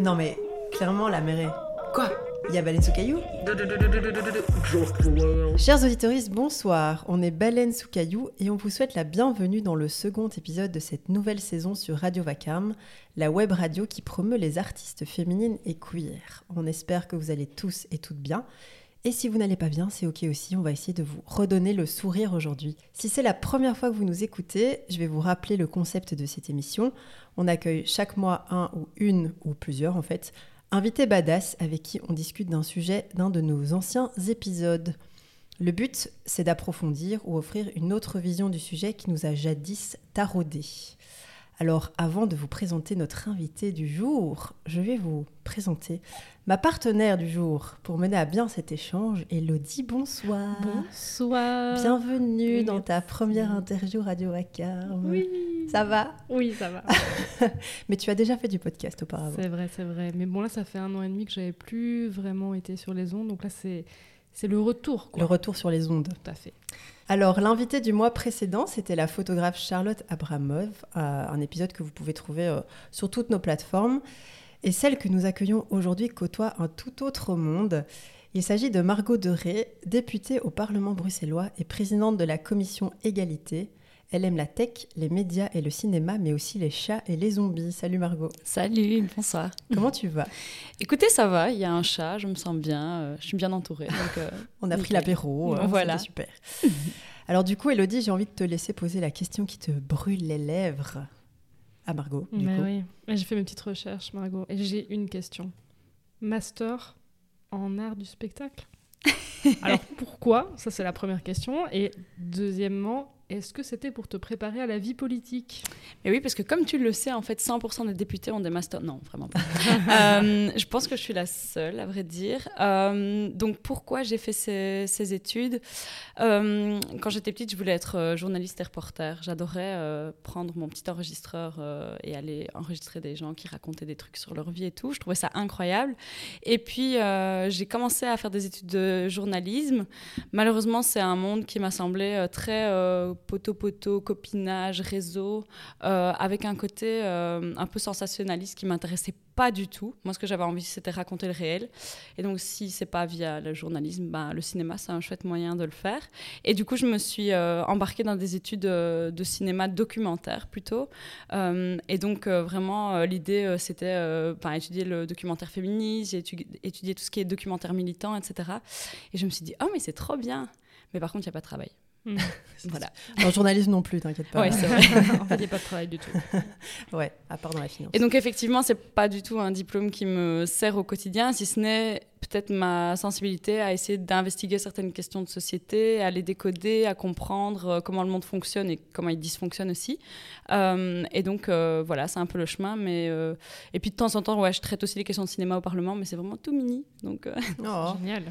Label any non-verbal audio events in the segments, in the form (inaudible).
Non mais, clairement, la mer. Quoi? Il y a baleine sous caillou? Chers auditeurs, bonsoir. On est Baleine sous caillou et on vous souhaite la bienvenue dans le second épisode de cette nouvelle saison sur Radio Vacarme, la web radio qui promeut les artistes féminines et queer. On espère que vous allez tous et toutes bien. Et si vous n'allez pas bien, c'est ok aussi, on va essayer de vous redonner le sourire aujourd'hui. Si c'est la première fois que vous nous écoutez, je vais vous rappeler le concept de cette émission. On accueille chaque mois un ou une ou plusieurs en fait, invités badass avec qui on discute d'un sujet d'un de nos anciens épisodes. Le but, c'est d'approfondir ou offrir une autre vision du sujet qui nous a jadis taraudé. Alors avant de vous présenter notre invité du jour, je vais vous présenter ma partenaire du jour pour mener à bien cet échange. Elodie, bonsoir. Bonsoir. Bienvenue dans ta première interview Radio Vacarme. Oui. Ça va? Oui, ça va. (laughs) Mais tu as déjà fait du podcast auparavant. C'est vrai, c'est vrai. Mais bon, là, ça fait un an et demi que j'avais plus vraiment été sur les ondes. Donc là, c'est, c'est le retour. Quoi. Le retour sur les ondes. Tout à fait. Alors, l'invité du mois précédent, c'était la photographe Charlotte Abramov, euh, un épisode que vous pouvez trouver euh, sur toutes nos plateformes. Et celle que nous accueillons aujourd'hui côtoie un tout autre monde. Il s'agit de Margot Deré, députée au Parlement bruxellois et présidente de la commission égalité. Elle aime la tech, les médias et le cinéma, mais aussi les chats et les zombies. Salut Margot. Salut, bonsoir. Comment tu vas? Écoutez, ça va, il y a un chat, je me sens bien, euh, je suis bien entourée. Donc, euh, (laughs) On a pris l'apéro, euh, Voilà. c'était super. (laughs) Alors du coup, Elodie, j'ai envie de te laisser poser la question qui te brûle les lèvres à Margot. Du Mais coup. oui. J'ai fait mes petites recherches, Margot. Et j'ai une question. Master en art du spectacle? (laughs) Alors pourquoi? Ça, c'est la première question. Et deuxièmement, est-ce que c'était pour te préparer à la vie politique? Mais oui, parce que comme tu le sais, en fait, 100% des députés ont des masters. Non, vraiment pas. (laughs) Euh, je pense que je suis la seule, à vrai dire. Euh, donc, pourquoi j'ai fait ces, études? Euh, Quand j'étais petite, je voulais être journaliste et reporter. J'adorais prendre mon petit enregistreur et aller enregistrer des gens qui racontaient des trucs sur leur vie et tout. Je trouvais ça incroyable. Et puis, j'ai commencé à faire des études de journalisme. Malheureusement, c'est un monde qui m'a semblé très poteau-poteau, copinage, réseau, euh, avec un côté euh, un peu sensationnaliste qui m'intéressait pas du tout. Moi, ce que j'avais envie, c'était raconter le réel. Et donc, si c'est pas via le journalisme, ben, le cinéma, c'est un chouette moyen de le faire. Et du coup, je me suis euh, embarquée dans des études euh, de cinéma documentaire plutôt. Et donc, vraiment, l'idée, c'était ben, étudier le documentaire féministe, j'ai étu- étudié tout ce qui est documentaire militant, etc. Et je me suis dit, oh, mais c'est trop bien. Mais par contre, il n'y a pas de travail. (laughs) Voilà. En journalisme non plus, t'inquiète pas. Ouais, c'est vrai. (laughs) En fait, il n'y a pas de travail du tout. (laughs) Ouais, à part dans la finance. Et donc effectivement, c'est pas du tout un diplôme qui me sert au quotidien, si ce n'est peut-être ma sensibilité à essayer d'investiguer certaines questions de société, à les décoder, à comprendre euh, comment le monde fonctionne et comment il dysfonctionne aussi. Euh, et donc euh, voilà, c'est un peu le chemin. Mais euh, et puis de temps en temps, ouais, je traite aussi les questions de cinéma au Parlement, mais c'est vraiment tout mini. Donc euh, Oh. Génial.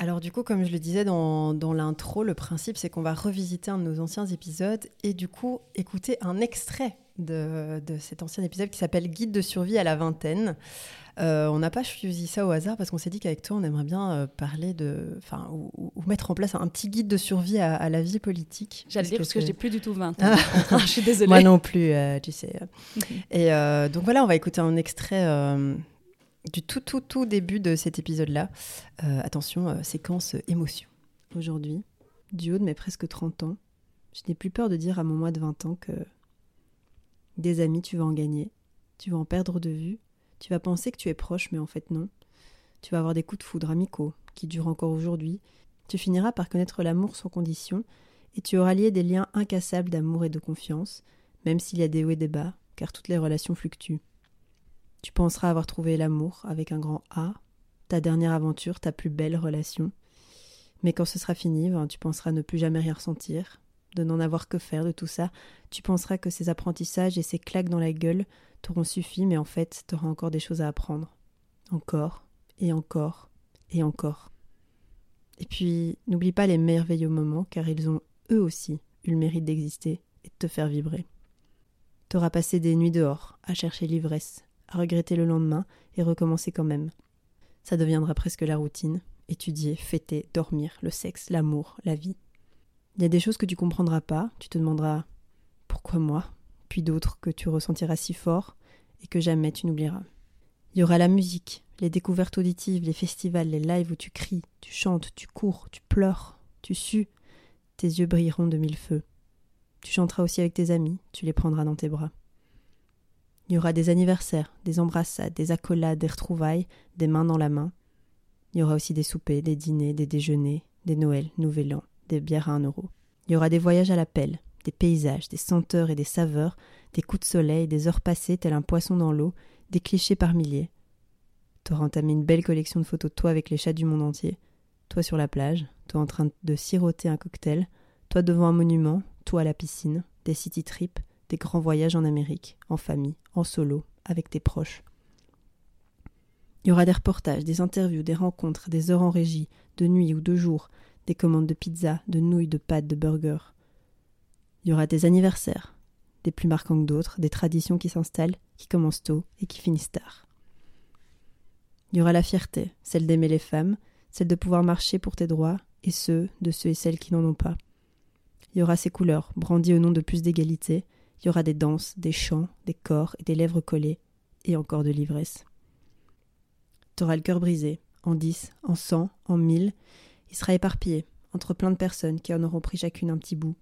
Alors du coup, comme je le disais dans, dans l'intro, le principe c'est qu'on va revisiter un de nos anciens épisodes et du coup écouter un extrait de, de cet ancien épisode qui s'appelle Guide de survie à la vingtaine. Euh, on n'a pas choisi ça au hasard parce qu'on s'est dit qu'avec toi on aimerait bien euh, parler de, enfin, ou, mettre en place un petit guide de survie à, à la vie politique. j'allais dire parce que j'ai plus du tout 20 ans. (laughs) je suis désolée. Moi non plus, euh, tu sais. (laughs) Et euh, donc voilà, on va écouter un extrait du tout, tout, tout début de cet épisode-là. Euh, attention, euh, séquence euh, émotion. Aujourd'hui, du haut de mes presque 30 ans, je n'ai plus peur de dire à mon moi de 20 ans que des amis, tu vas en gagner, tu vas en perdre de vue, tu vas penser que tu es proche, mais en fait non. Tu vas avoir des coups de foudre amicaux qui durent encore aujourd'hui. Tu finiras par connaître l'amour sans condition et tu auras lié des liens incassables d'amour et de confiance même s'il y a des hauts et des bas, car toutes les relations fluctuent. Tu penseras avoir trouvé l'amour avec un grand A, ta dernière aventure, ta plus belle relation. Mais quand ce sera fini, ben, tu penseras ne plus jamais rien ressentir, de n'en avoir que faire de tout ça. Tu penseras que ces apprentissages et ces claques dans la gueule t'auront suffi, mais en fait, t'auras encore des choses à apprendre. Encore, et encore, et encore. Et puis, n'oublie pas les merveilleux moments, car ils ont, eux aussi, eu le mérite d'exister et de te faire vibrer. T'auras passé des nuits dehors, à chercher l'ivresse, à regretter le lendemain et recommencer quand même. Ça deviendra presque la routine, étudier, fêter, dormir, le sexe, l'amour, la vie. Il y a des choses que tu comprendras pas, tu te demanderas pourquoi moi, puis d'autres que tu ressentiras si fort, et que jamais tu n'oublieras. Il y aura la musique, les découvertes auditives, les festivals, les lives où tu cries, tu chantes, tu cours, tu pleures, tu sues. Tes yeux brilleront de mille feux. Tu chanteras aussi avec tes amis, tu les prendras dans tes bras. Il y aura des anniversaires, des embrassades, des accolades, des retrouvailles, des mains dans la main. Il y aura aussi des soupers, des dîners, des déjeuners, des Noëls, Nouvel An, des bières à un euro. Il y aura des voyages à la pelle, des paysages, des senteurs et des saveurs, des coups de soleil, des heures passées tel un poisson dans l'eau, des clichés par milliers. T'auras entamé une belle collection de photos de toi avec les chats du monde entier, toi sur la plage, toi en train de siroter un cocktail, toi devant un monument, toi à la piscine, des city trips, des grands voyages en Amérique, en famille, en solo, avec tes proches. Il y aura des reportages, des interviews, des rencontres, des heures en régie, de nuit ou de jour, des commandes de pizza, de nouilles, de pâtes, de burgers. Il y aura des anniversaires, des plus marquants que d'autres, des traditions qui s'installent, qui commencent tôt et qui finissent tard. Il y aura la fierté, celle d'aimer les femmes, celle de pouvoir marcher pour tes droits, et ceux de ceux et celles qui n'en ont pas. Il y aura ces couleurs, brandies au nom de plus d'égalité, il y aura des danses, des chants, des corps et des lèvres collées, et encore de l'ivresse. T'auras le cœur brisé, en dix, en cent, en mille, il sera éparpillé, entre plein de personnes qui en auront pris chacune un petit bout.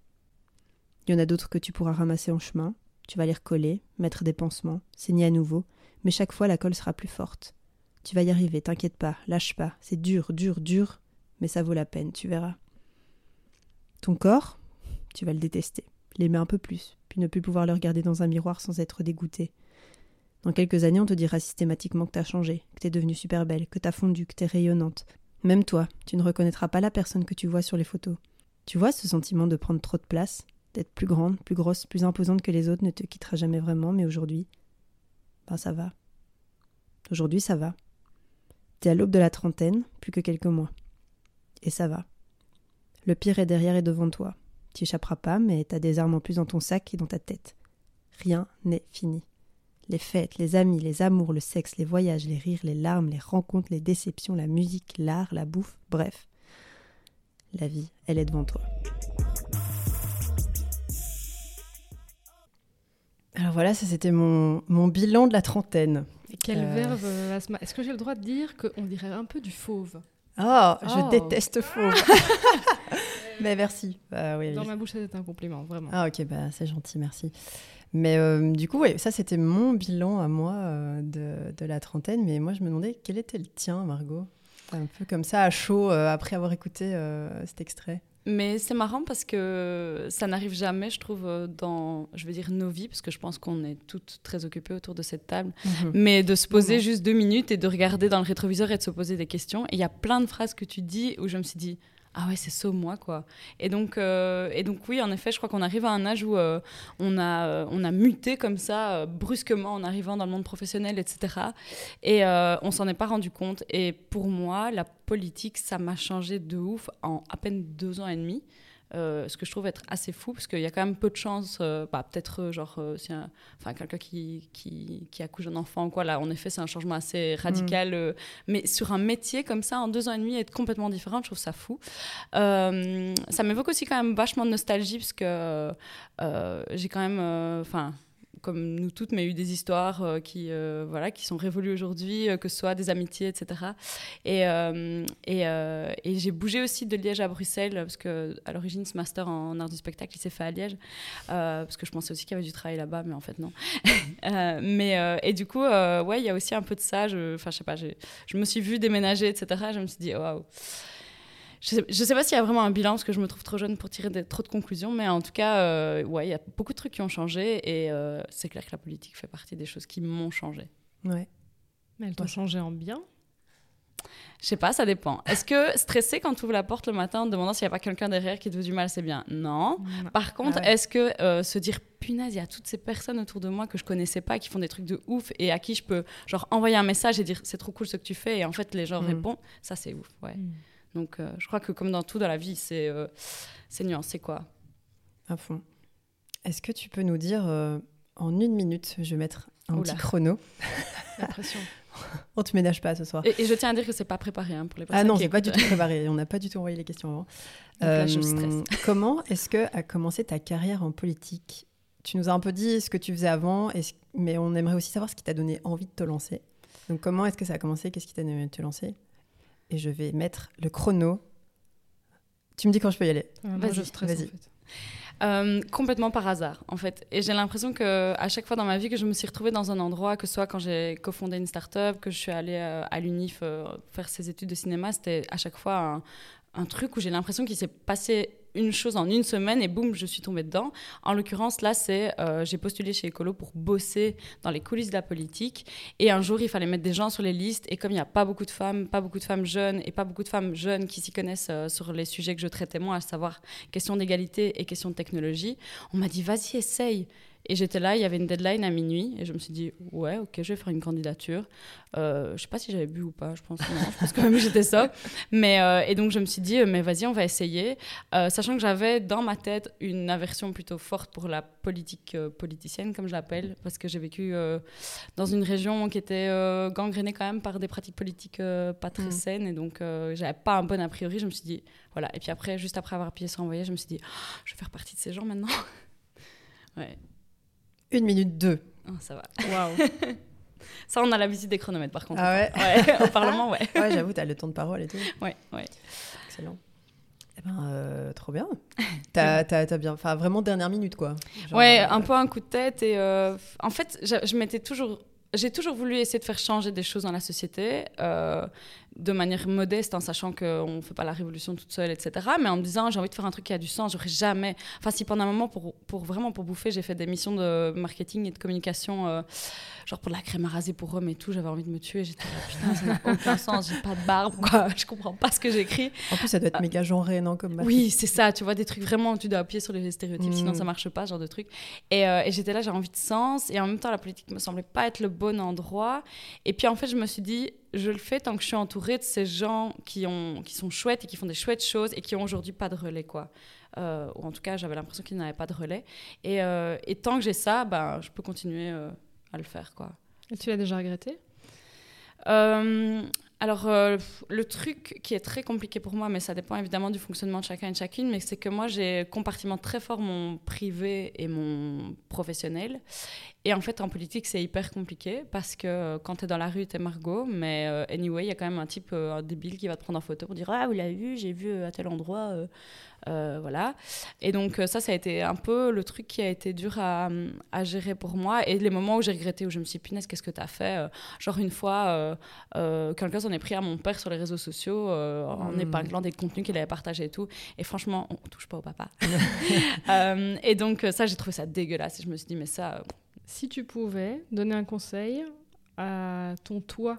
Il y en a d'autres que tu pourras ramasser en chemin, tu vas les recoller, mettre des pansements, saigner à nouveau, mais chaque fois la colle sera plus forte. Tu vas y arriver, t'inquiète pas, lâche pas, c'est dur, dur, dur, mais ça vaut la peine, tu verras. Ton corps, tu vas le détester, l'aimer un peu plus, ne plus pouvoir le regarder dans un miroir sans être dégoûté. Dans quelques années, on te dira systématiquement que t'as changé, que t'es devenue super belle, que t'as fondu, que t'es rayonnante. Même toi, tu ne reconnaîtras pas la personne que tu vois sur les photos. Tu vois ce sentiment de prendre trop de place, d'être plus grande, plus grosse, plus imposante que les autres ne te quittera jamais vraiment, mais aujourd'hui, ben ça va. Aujourd'hui, ça va. T'es à l'aube de la trentaine, plus que quelques mois. Et ça va. Le pire est derrière et devant toi. Tu échapperas pas, mais t'as des armes en plus dans ton sac et dans ta tête. Rien n'est fini. Les fêtes, les amis, les amours, le sexe, les voyages, les rires, les larmes, les rencontres, les déceptions, la musique, l'art, la bouffe, bref. La vie, elle est devant toi. Alors voilà, ça c'était mon, mon bilan de la trentaine. Et quel Euh. verbe, euh, Asma? Est-ce que j'ai le droit de dire qu'on dirait un peu du fauve? Oh, je déteste (laughs) faux. Mais merci. Bah, oui, Dans oui. ma bouche, c'était un compliment, vraiment. Ah ok, bah, c'est gentil, merci. Mais euh, du coup, ouais, ça c'était mon bilan à moi euh, de, de la trentaine. Mais moi, je me demandais quel était le tien, Margot? Un peu comme ça, à chaud, euh, après avoir écouté cet extrait. Mais c'est marrant parce que ça n'arrive jamais, je trouve, euh, dans, je veux dire, nos vies, parce que je pense qu'on est toutes très occupées autour de cette table. Mais de se poser Mhm. juste deux minutes et de regarder dans le rétroviseur et de se poser des questions. Et il y a plein de phrases que tu dis où je me suis dit, ah ouais, c'est ça moi, quoi. Et donc, euh, et donc oui, en effet, je crois qu'on arrive à un âge où euh, on, a, euh, on a muté comme ça, brusquement, en arrivant dans le monde professionnel, etc. Et on s'en est pas rendu compte. Et pour moi, la politique, ça m'a changé de ouf en à peine deux ans et demi. Euh, ce que je trouve être assez fou, parce qu'il y a quand même peu de chances, euh, bah, peut-être euh, genre, euh, si un- enfin, quelqu'un qui, qui, qui accouche d'un enfant ou quoi, là, en effet, c'est un changement assez radical. euh, mais sur un métier comme ça, en deux ans et demi, être complètement différent, je trouve ça fou. Ça m'évoque aussi quand même vachement de nostalgie, parce que j'ai quand même, enfin, comme nous toutes, mais eu des histoires euh, qui, euh, voilà, qui sont révolues aujourd'hui, euh, que ce soit des amitiés, etc. Et, et, j'ai bougé aussi de Liège à Bruxelles, parce que à l'origine, ce master en art du spectacle, il s'est fait à Liège, parce que je pensais aussi qu'il y avait du travail là-bas, mais en fait, non. (laughs) Mais, et du coup, ouais, il y a aussi un peu de ça. Je, je sais pas, je me suis vue déménager, etc. Je me suis dit, waouh. Je sais, je sais pas s'il y a vraiment un bilan parce que je me trouve trop jeune pour tirer trop de conclusions, mais en tout cas, euh, ouais, il y a beaucoup de trucs qui ont changé et euh, c'est clair que la politique fait partie des choses qui m'ont changé. Ouais. Mais elle t'a changé en bien? Je sais pas, ça dépend. Est-ce que stresser quand tu ouvres la porte le matin en te demandant s'il n'y a pas quelqu'un derrière qui te veut du mal, c'est bien? Non. Par contre, Ah ouais. est-ce que euh, se dire punaise, il y a toutes ces personnes autour de moi que je connaissais pas qui font des trucs de ouf et à qui je peux genre envoyer un message et dire c'est trop cool ce que tu fais et en fait les gens Mhm. répondent, ça c'est ouf, ouais. Mm. Donc euh, je crois que comme dans tout dans la vie, c'est euh, c'est nuancé quoi. À fond. Est-ce que tu peux nous dire euh, en une minute, je vais mettre un Oula. petit chrono. (laughs) On te ménage pas ce soir. Et, et je tiens à dire que c'est pas préparé hein, pour les personnes Ah non, c'est pas du tout préparé. On n'a pas du tout envoyé les questions avant. Là, je stresse. (laughs) comment est-ce que a commencé ta carrière en politique? Tu nous as un peu dit ce que tu faisais avant, mais on aimerait aussi savoir ce qui t'a donné envie de te lancer. Donc, comment est-ce que ça a commencé? Qu'est-ce qui t'a donné envie de te lancer? Et je vais mettre le chrono. Tu me dis quand je peux y aller. Ah, vas-y, vas-y. Euh, complètement par hasard, en fait. Et j'ai l'impression que à chaque fois dans ma vie que je me suis retrouvée dans un endroit, que ce soit quand j'ai cofondé une start-up, que je suis allée euh, à l'UNIF euh, faire ses études de cinéma, c'était à chaque fois un, un truc où j'ai l'impression qu'il s'est passé une chose en une semaine et boum, je suis tombée dedans. En l'occurrence, là, c'est euh, j'ai postulé chez Ecolo pour bosser dans les coulisses de la politique. Et un jour, il fallait mettre des gens sur les listes. Et comme il n'y a pas beaucoup de femmes, pas beaucoup de femmes jeunes et pas beaucoup de femmes jeunes qui s'y connaissent euh, sur les sujets que je traitais moi, à savoir question d'égalité et question de technologie, on m'a dit vas-y, essaye. Et j'étais là, il y avait une deadline à minuit, et je me suis dit, ouais, ok, je vais faire une candidature. Euh, je sais pas si j'avais bu ou pas, je pense non, je pense quand même que j'étais ça. Mais, euh, et donc je me suis dit, mais vas-y, on va essayer. Euh, sachant que j'avais dans ma tête une aversion plutôt forte pour la politique euh, politicienne, comme je l'appelle, parce que j'ai vécu dans une région qui était gangrénée quand même par des pratiques politiques pas très mm. saines, et donc j'avais pas un bon a priori. Je me suis dit, voilà. Et puis après, juste après avoir appuyé sur envoyer, je me suis dit, oh, je vais faire partie de ces gens maintenant. (laughs) ouais. Une minute deux. Oh, ça va. Waouh. (laughs) ça, on a la visite des chronomètres, par contre. Ah ouais, ouais (laughs) Au Parlement, ouais. ouais, j'avoue, tu as le temps de parole et tout. Ouais, ouais. Excellent. Eh ben, euh, trop bien. T'as (laughs) as, bien, enfin, vraiment dernière minute, quoi. Genre, ouais, euh, un peu un coup de tête. Et euh, en fait, je, je m'étais toujours j'ai toujours voulu essayer de faire changer des choses dans la société, euh, de manière modeste, en sachant qu'on ne fait pas la révolution toute seule, etc. Mais en me disant, j'ai envie de faire un truc qui a du sens, j'aurais jamais. Enfin, si pendant un moment, pour, pour vraiment pour bouffer, j'ai fait des missions de marketing et de communication, euh, genre pour de la crème à raser pour hommes et tout, j'avais envie de me tuer. J'étais là, putain, ça n'a (laughs) aucun sens, j'ai pas de barbe, quoi. Je comprends pas ce que j'écris. En plus, ça doit être méga genré, non comme Oui, c'est ça, tu vois, des trucs vraiment, tu dois appuyer sur les stéréotypes, sinon mm. ça marche pas, ce genre de trucs. Et, euh, et j'étais là, j'ai envie de sens, et en même temps, la politique me semblait pas être le bon endroit. Et puis en fait, je me suis dit, je le fais tant que je suis entourée de ces gens qui, ont, qui sont chouettes et qui font des chouettes choses et qui ont aujourd'hui pas de relais, quoi. Euh, ou en tout cas, j'avais l'impression qu'ils n'avaient pas de relais. Et, euh, et tant que j'ai ça, ben, je peux continuer euh, à le faire, quoi. Et tu l'as déjà regretté? Alors, euh, le truc qui est très compliqué pour moi, mais ça dépend évidemment du fonctionnement de chacun et de chacune, mais c'est que moi, j'ai compartiment très fort mon privé et mon professionnel. Et en fait, en politique, c'est hyper compliqué parce que euh, quand tu es dans la rue, tu es Margot, mais euh, anyway, il y a quand même un type débile qui va te prendre en photo pour dire Ah, vous l'avez vu, j'ai vu à tel endroit. Euh, voilà. Et donc, euh, ça, ça a été un peu le truc qui a été dur à, à gérer pour moi. Et les moments où j'ai regretté, où je me suis dit, punaise, qu'est-ce que tu as fait euh, Genre, une fois, quelqu'un s'en est pris à mon père sur les réseaux sociaux en hmm. épinglant des contenus qu'il avait partagés et tout. Et franchement, on touche pas au papa. (laughs) et donc, ça, j'ai trouvé ça dégueulasse. Et je me suis dit, mais ça. Si tu pouvais donner un conseil à ton toi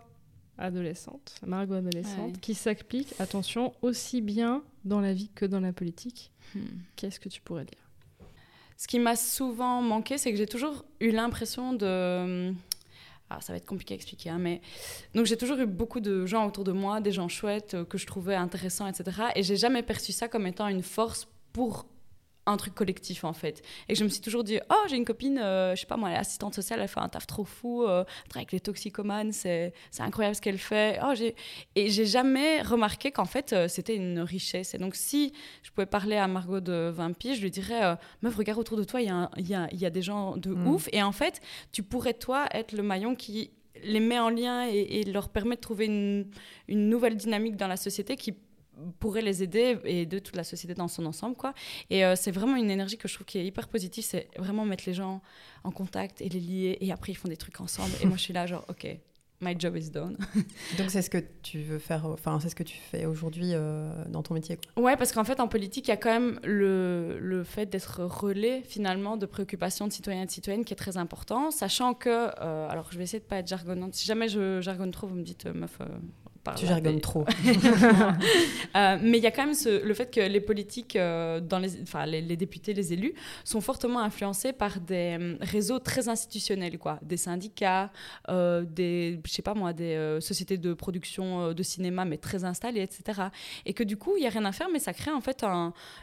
adolescente, Margot adolescente, qui s'applique, attention, aussi bien dans la vie que dans la politique. Hmm. Qu'est-ce que tu pourrais dire? Ce qui m'a souvent manqué, c'est que j'ai toujours eu l'impression de... Ah, ça va être compliqué à expliquer, hein, mais donc j'ai toujours eu beaucoup de gens autour de moi, des gens chouettes euh, que je trouvais intéressants, etc. Et j'ai jamais perçu ça comme étant une force pour un truc collectif en fait. Et je me suis toujours dit, oh, j'ai une copine, euh, je sais pas moi, elle est assistante sociale, elle fait un taf trop fou, euh, avec les toxicomanes, c'est incroyable ce qu'elle fait. Oh, et j'ai jamais remarqué qu'en fait, euh, c'était une richesse. Et donc, si je pouvais parler à Margot de 20 pieds, je lui dirais, meuf, regarde autour de toi, il y, y, a, y a des gens de mm. ouf. Et en fait, tu pourrais, toi, être le maillon qui les met en lien et, leur permet de trouver une, une nouvelle dynamique dans la société qui pourrait les aider et de toute la société dans son ensemble quoi. Et euh, c'est vraiment une énergie que je trouve qui est hyper positive c'est vraiment mettre les gens en contact et les lier et après ils font des trucs ensemble. Et moi je suis là genre ok my job is done. (laughs) Donc c'est ce que tu veux faire enfin c'est ce que tu fais aujourd'hui euh, dans ton métier quoi. ouais parce qu'en fait en politique il y a quand même le, le fait d'être relais finalement de préoccupations de citoyens et de citoyennes qui est très important sachant que euh, alors je vais essayer de pas être jargonnante. Si jamais je jargonne trop vous me dites meuf tu jargonnes trop. (laughs) Euh, mais il y a quand même le fait que les politiques, euh, dans les, enfin, les, députés, les élus, sont fortement influencés par des euh, réseaux très institutionnels, quoi. Des syndicats, des, je sais pas moi, des sociétés de production de cinéma, mais très installées, etc. Et que du coup, il n'y a rien à faire, mais ça crée en fait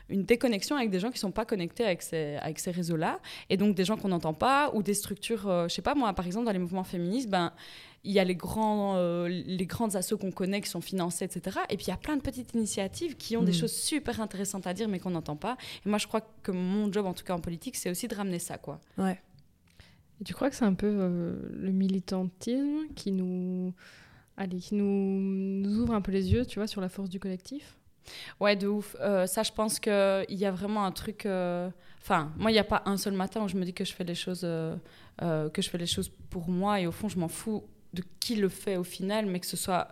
une déconnexion avec des gens qui ne sont pas connectés avec ces, avec ces réseaux-là. Et donc des gens qu'on n'entend pas, ou des structures, je sais pas moi, par exemple, dans les mouvements féministes, ben il y a les, grands, euh, les grandes assos qu'on connaît qui sont financées, etc. Et puis il y a plein de petites initiatives qui ont des Mm. choses super intéressantes à dire mais qu'on n'entend pas. Et moi je crois que mon job, en tout cas en politique, c'est aussi de ramener ça. quoi. Ouais. Et tu crois que c'est un peu euh, le militantisme qui nous, allez, qui nous, nous ouvre un peu les yeux, tu vois, sur la force du collectif? Ouais, de ouf. Euh, ça, je pense qu'il y a vraiment un truc. euh, Enfin, moi, il n'y a pas un seul matin où je me dis que je fais les choses, euh, euh, que je fais les choses pour moi. Et au fond, je m'en fous de qui le fait au final, mais que ce soit.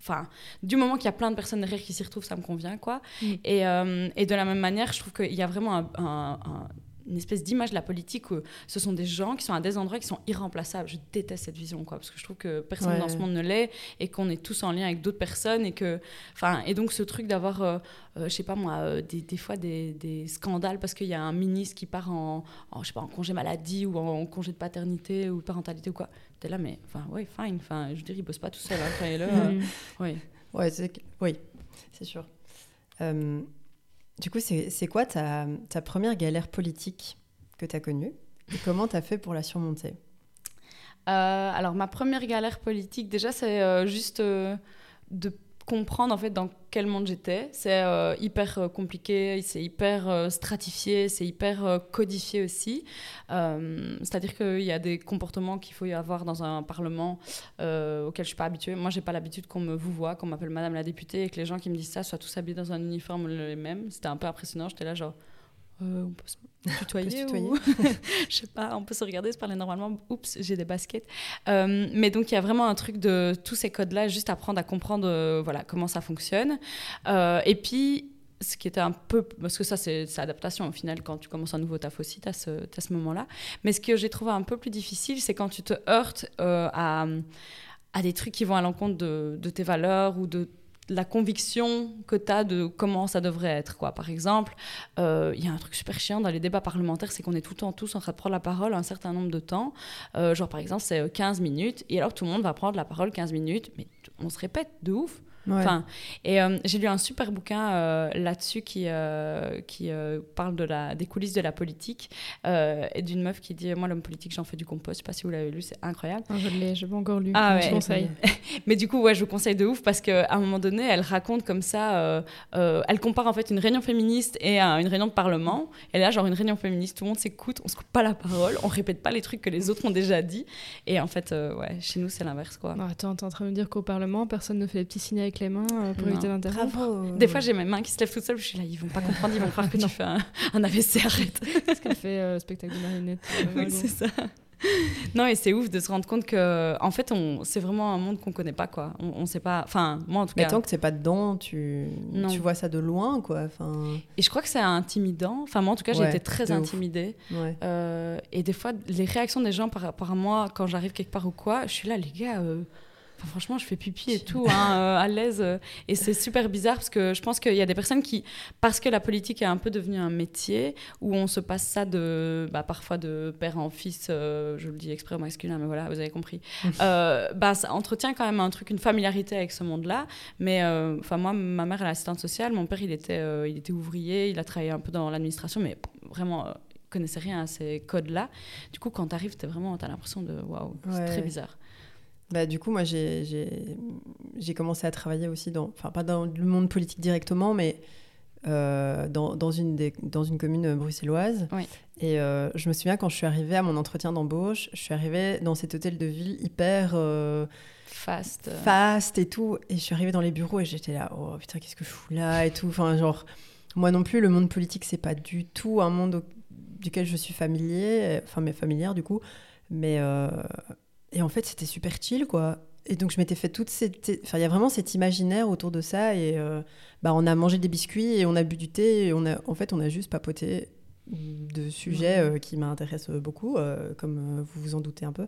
Enfin, du moment qu'il y a plein de personnes derrière qui s'y retrouvent, ça me convient, quoi. Mm. Et, euh, et de la même manière, je trouve qu'il y a vraiment un- un- un- une espèce d'image de la politique où ce sont des gens qui sont à des endroits qui sont irremplaçables. Je déteste cette vision, quoi, parce que je trouve que personne Ouais. dans ce monde ne l'est et qu'on est tous en lien avec d'autres personnes et que, enfin, et donc ce truc d'avoir, euh, euh, je sais pas moi, euh, des, des fois des, des scandales parce qu'il y a un ministre qui part en, en, je sais pas, en congé maladie ou en, congé de paternité ou parentalité ou quoi. T'es là, mais enfin, ouais, fine. Enfin, je veux dire, il bosse pas tout seul. Hein, euh, (laughs) Mm. ouais. Ouais, c'est oui, c'est sûr. Euh, du coup, c'est quoi ta, ta première galère politique que tu as connue et comment tu as fait pour la surmonter? Euh, alors, ma première galère politique, déjà, c'est euh, juste euh, de comprendre en fait dans quel monde j'étais. C'est euh, hyper euh, compliqué, c'est hyper euh, stratifié, c'est hyper codifié aussi. C'est-à-dire qu'il y a des comportements qu'il faut y avoir dans un parlement auxquels je suis pas habituée. Moi, j'ai pas l'habitude qu'on me vous voit, qu'on m'appelle Madame la députée et que les gens qui me disent ça soient tous habillés dans un uniforme les mêmes. C'était un peu impressionnant. J'étais là genre. Euh, on peut se tutoyer, ou (laughs) (laughs) je sais pas, on peut se regarder, se parler normalement. Oups, j'ai des baskets. Euh, mais donc il y a vraiment un truc de tous ces codes-là, juste apprendre à comprendre euh, voilà comment ça fonctionne. Euh, et puis ce qui était un peu parce que ça c'est adaptation au final quand tu commences un nouveau taf aussi t'as ce, t'as ce moment-là. Mais ce que j'ai trouvé un peu plus difficile, c'est quand tu te heurtes à à des trucs qui vont à l'encontre de, de tes valeurs ou de la conviction que tu as de comment ça devrait être. Quoi. Par exemple, euh, il y a un truc super chiant dans les débats parlementaires, c'est qu'on est tout le temps tous en train de prendre la parole un certain nombre de temps. Euh, genre, par exemple, c'est euh, 15 minutes, et alors tout le monde va prendre la parole 15 minutes, mais on se répète de ouf. Ouais. Enfin, et euh, j'ai lu un super bouquin euh, là-dessus qui, euh, qui parle de la, des coulisses de la politique et d'une meuf qui dit Moi, l'homme politique, j'en fais du compost. Je sais pas si vous l'avez lu, c'est incroyable. Ah, je l'ai, je l'ai pas encore lu. Ah Je ouais. conseille. (laughs) Mais du coup, ouais, je vous conseille de ouf parce qu'à un moment donné, elle raconte comme ça, elle compare en fait une réunion féministe et une réunion de parlement. Et là, genre une réunion féministe, tout le monde s'écoute, on se coupe pas la parole, on répète pas les trucs que les autres ont déjà dit. Et en fait, ouais, chez nous, c'est l'inverse, quoi. Non, attends, t'es en train de me dire qu'au Parlement, personne ne fait les petits signes avec les mains euh, pour Non. éviter d'interrompre Bravo. Des fois, j'ai mes mains qui se lèvent toutes seules, je suis là, ils vont pas comprendre, ils vont croire que tu fais un, un AVC, arrête. (laughs) ce qu'elle fait euh, le spectacle de marionnette. euh, Oui, c'est ça. Non, et c'est ouf de se rendre compte que, en fait, on, c'est vraiment un monde qu'on connaît pas, quoi. On, on sait pas, enfin, moi en tout Mais cas. tant que c'est pas dedans, tu, Non. tu vois ça de loin, quoi. Enfin, Et je crois que c'est intimidant. Enfin, moi en tout cas, j'ai Ouais, été très intimidée. ouais. Euh, et des fois, les réactions des gens par rapport à moi, quand j'arrive quelque part ou quoi, je suis là, les gars. euh, enfin, franchement, je fais pipi et (laughs) tout, hein, euh, à l'aise. euh, et c'est super bizarre parce que je pense qu'il y a des personnes qui, parce que la politique est un peu devenue un métier, où on se passe ça de, bah, parfois de père en fils, euh, je le dis exprès au masculin, mais voilà, vous avez compris. (laughs) euh, bah, ça entretient quand même un truc, une familiarité avec ce monde-là. Mais enfin, moi, ma mère, elle est assistante sociale, mon père, il était, il était ouvrier, il a travaillé un peu dans l'administration, mais vraiment. connaissait rien à ces codes-là. Du coup, quand t'arrives, t'es vraiment, t'as l'impression de waouh, c'est Ouais. très bizarre. Bah, du coup, moi, j'ai- commencé à travailler aussi dans, enfin, pas dans le monde politique directement, mais euh, dans, dans, une des- dans une commune bruxelloise. Oui. Et euh, je me souviens quand je suis arrivée à mon entretien d'embauche, je suis arrivée dans cet hôtel de ville hyper euh, Fast. euh, fast et tout. Et je suis arrivée dans les bureaux et j'étais là, oh putain, qu'est-ce que je fous là et tout. Enfin, genre, moi non plus, le monde politique, c'est pas du tout un monde au- duquel je suis familier, enfin, mais familière du coup. Mais. Et en fait, c'était super chill, quoi. Et donc, je m'étais fait toute cette. Enfin, il y a vraiment cet imaginaire autour de ça. Et euh, bah, on a mangé des biscuits et on a bu du thé. Et on a, en fait, on a juste papoté de sujets euh, qui m'intéressent beaucoup, euh, comme euh, vous vous en doutez un peu.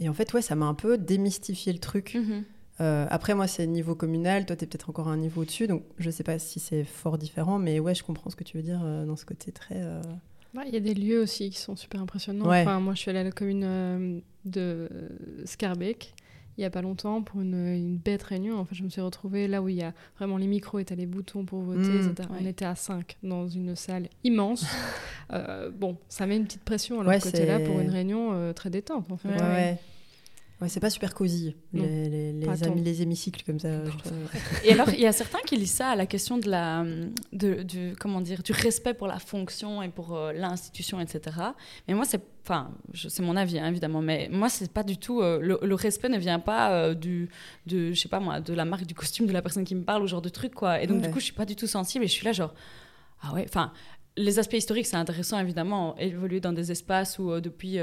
Et en fait, ouais, ça m'a un peu démystifié le truc. mhm. Après, moi, c'est niveau communal. Toi, tu es peut-être encore un niveau au-dessus. Donc, je sais pas si c'est fort différent. Mais ouais, je comprends ce que tu veux dire dans ce côté très. Ouais, Il y a des lieux aussi qui sont super impressionnants. Ouais. Enfin, moi, je suis allée à la commune euh, de Scarbeck il n'y a pas longtemps pour une, une bête réunion. En fait, je me suis retrouvée là où il y a vraiment les micros et t'as les boutons pour voter, Mm, etc. On était à 5 dans une salle immense. (laughs) Euh, bon, ça met une petite pression alors que t'es là c'est- pour une réunion euh, très détente, en fait. Ouais, c'est pas super cosy, les, les, les, les, hémicycles comme ça. (laughs) Et alors, il y a certains qui lisent ça à la question de la, de, du, comment dire, du respect pour la fonction et pour euh, l'institution, etc. Mais moi, c'est, enfin, c'est mon avis, hein, évidemment, mais moi, c'est pas du tout. Euh, le, respect ne vient pas euh, du, de, je sais pas moi, de la marque du costume de la personne qui me parle ou genre de truc, quoi. Et donc, du coup, je suis pas du tout sensible et je suis là, genre, ah ouais, enfin, les aspects historiques, c'est intéressant évidemment, évoluer dans des espaces où euh, depuis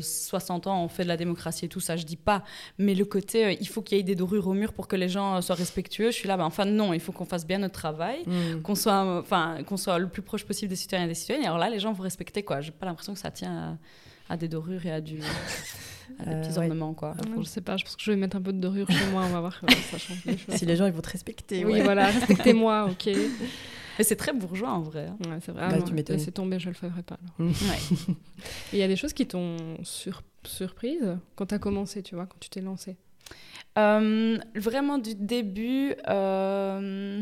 60 euh, ans on fait de la démocratie et tout ça, je dis pas. Mais le côté, euh, il faut qu'il y ait des dorures au mur pour que les gens soient respectueux, je suis là, bah, enfin non, il faut qu'on fasse bien notre travail, mm. qu'on soit, enfin, qu'on soit le plus proche possible des citoyens et des citoyennes. Et alors là, les gens vont respecter quoi? J'ai pas l'impression que ça tient à, des dorures et à du. des petits ornements quoi. je sais pas, je pense que je vais mettre un peu de dorure chez moi, on va voir ça change les (laughs) choses. Si les gens ils vont te respecter. Oui, voilà, respectez-moi, ok. (laughs) Mais c'est très bourgeois en vrai. Hein. Ouais, c'est vrai. Bah, ah, c'est tombé, je le ferai pas. Mm. (laughs) il y a des choses qui t'ont sur... surprise quand tu as commencé, tu vois, quand tu t'es lancé? Euh, Vraiment du début. Euh,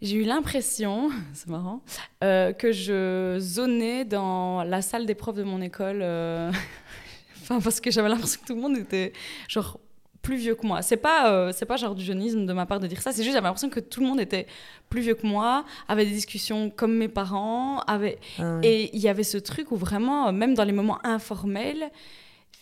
j'ai eu l'impression, (laughs) c'est marrant, euh, que je zonais dans la salle des profs de mon école. (laughs) enfin, parce que j'avais l'impression que tout le monde était genre plus vieux que moi. C'est pas, euh, c'est pas genre du jeunisme de ma part de dire ça. C'est juste j'avais l'impression que tout le monde était plus vieux que moi, avait des discussions comme mes parents, avait ah et il y avait ce truc où vraiment, même dans les moments informels,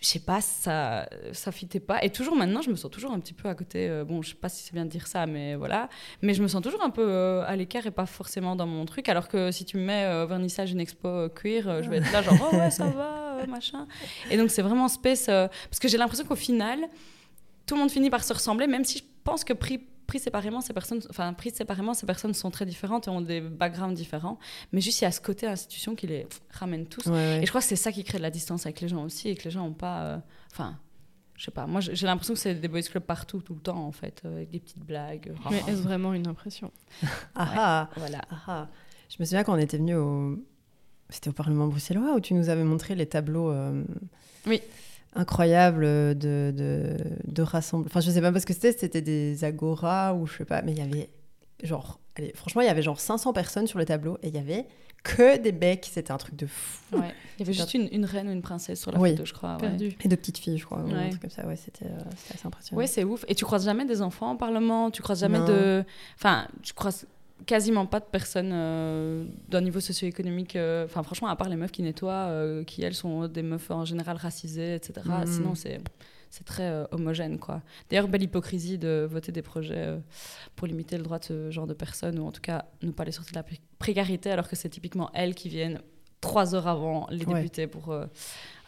je sais pas, ça, ça fitait pas. Et toujours maintenant, je me sens toujours un petit peu à côté. Euh, bon, je sais pas si c'est bien de dire ça, mais voilà. Mais je me sens toujours un peu euh, à l'écart et pas forcément dans mon truc. Alors que si tu me mets vernissage une expo queer, je vais être là genre oh ouais ça (laughs) va machin. Et donc c'est vraiment space parce que j'ai l'impression qu'au final tout le monde finit par se ressembler, même si je pense que pris, pris séparément, ces personnes, enfin, pris séparément, ces personnes sont très différentes et ont des backgrounds différents. Mais juste, il y a ce côté institution qui les ramène tous. Et je crois que c'est ça qui crée de la distance avec les gens aussi et que les gens n'ont pas. Euh, enfin. je sais pas, moi j'ai l'impression que c'est des boys clubs partout, tout le temps en fait, euh, avec des petites blagues. Mais est-ce vraiment une impression? (laughs) Ah, ah, voilà. Ah, je me souviens quand on était venu au. C'était au Parlement bruxellois où tu nous avais montré les tableaux. Euh, oui incroyable de, de, de rassembler. Enfin, je sais pas parce que c'était, c'était des agora ou je sais pas, mais il y avait genre, allez, franchement, il y avait genre 500 personnes sur le tableau et il y avait que des becs, c'était un truc de fou. Ouais. Il y avait juste une, une, reine ou une princesse sur la photo, je crois. Perdu. Et deux petites filles, je crois. Un truc comme ça, ouais, c'était, euh, assez impressionnant. Ouais, c'est ouf. Et tu croises jamais des enfants au Parlement, tu croises jamais de. Enfin, tu croises quasiment pas de personnes euh, d'un niveau socio-économique. Euh, enfin, franchement, à part les meufs qui nettoient, euh, qui elles sont des meufs en général racisées, etc. Mm. Sinon, c'est c'est très homogène, quoi. D'ailleurs, belle hypocrisie de voter des projets pour limiter le droit de ce genre de personnes, ou en tout cas ne pas les sortir de la précarité, alors que c'est typiquement elles qui viennent trois heures avant les députés pour.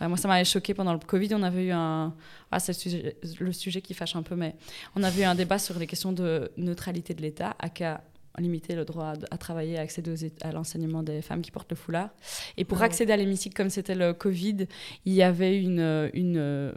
moi, ça m'avait choqué pendant le Covid. On avait eu un. Ah, c'est le sujet, le sujet qui fâche un peu, mais on avait eu un débat sur les questions de neutralité de l'État, aka limiter le droit à, travailler, à accéder à l'enseignement des femmes qui portent le foulard. Et pour accéder à l'hémicycle, comme c'était le Covid, il y avait une, une,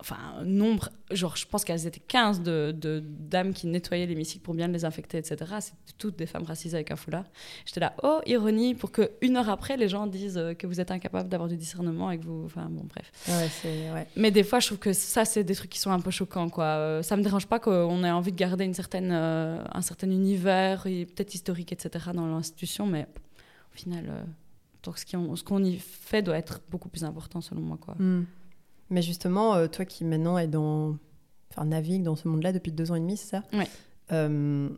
enfin, un nombre, genre, je pense qu'elles étaient 15 de, de, dames qui nettoyaient l'hémicycle pour bien les infecter, etc. C'était toutes des femmes racisées avec un foulard. J'étais là, oh, ironie, pour que une heure après, les gens disent euh, que vous êtes incapable d'avoir du discernement et que vous. Enfin, bon, bref. Ouais, Mais des fois, je trouve que ça, c'est des trucs qui sont un peu choquants, quoi. Euh, ça me dérange pas qu'on ait envie de garder une certaine, euh, un certain univers, peut-être historique, etc., dans l'institution, mais au final. donc ce qu'on y fait doit être beaucoup plus important selon moi. Quoi. Hmm. Mais justement, euh, toi qui maintenant est dans, enfin, navigue dans ce monde-là depuis deux ans et demi, c'est ça? Oui. Euh,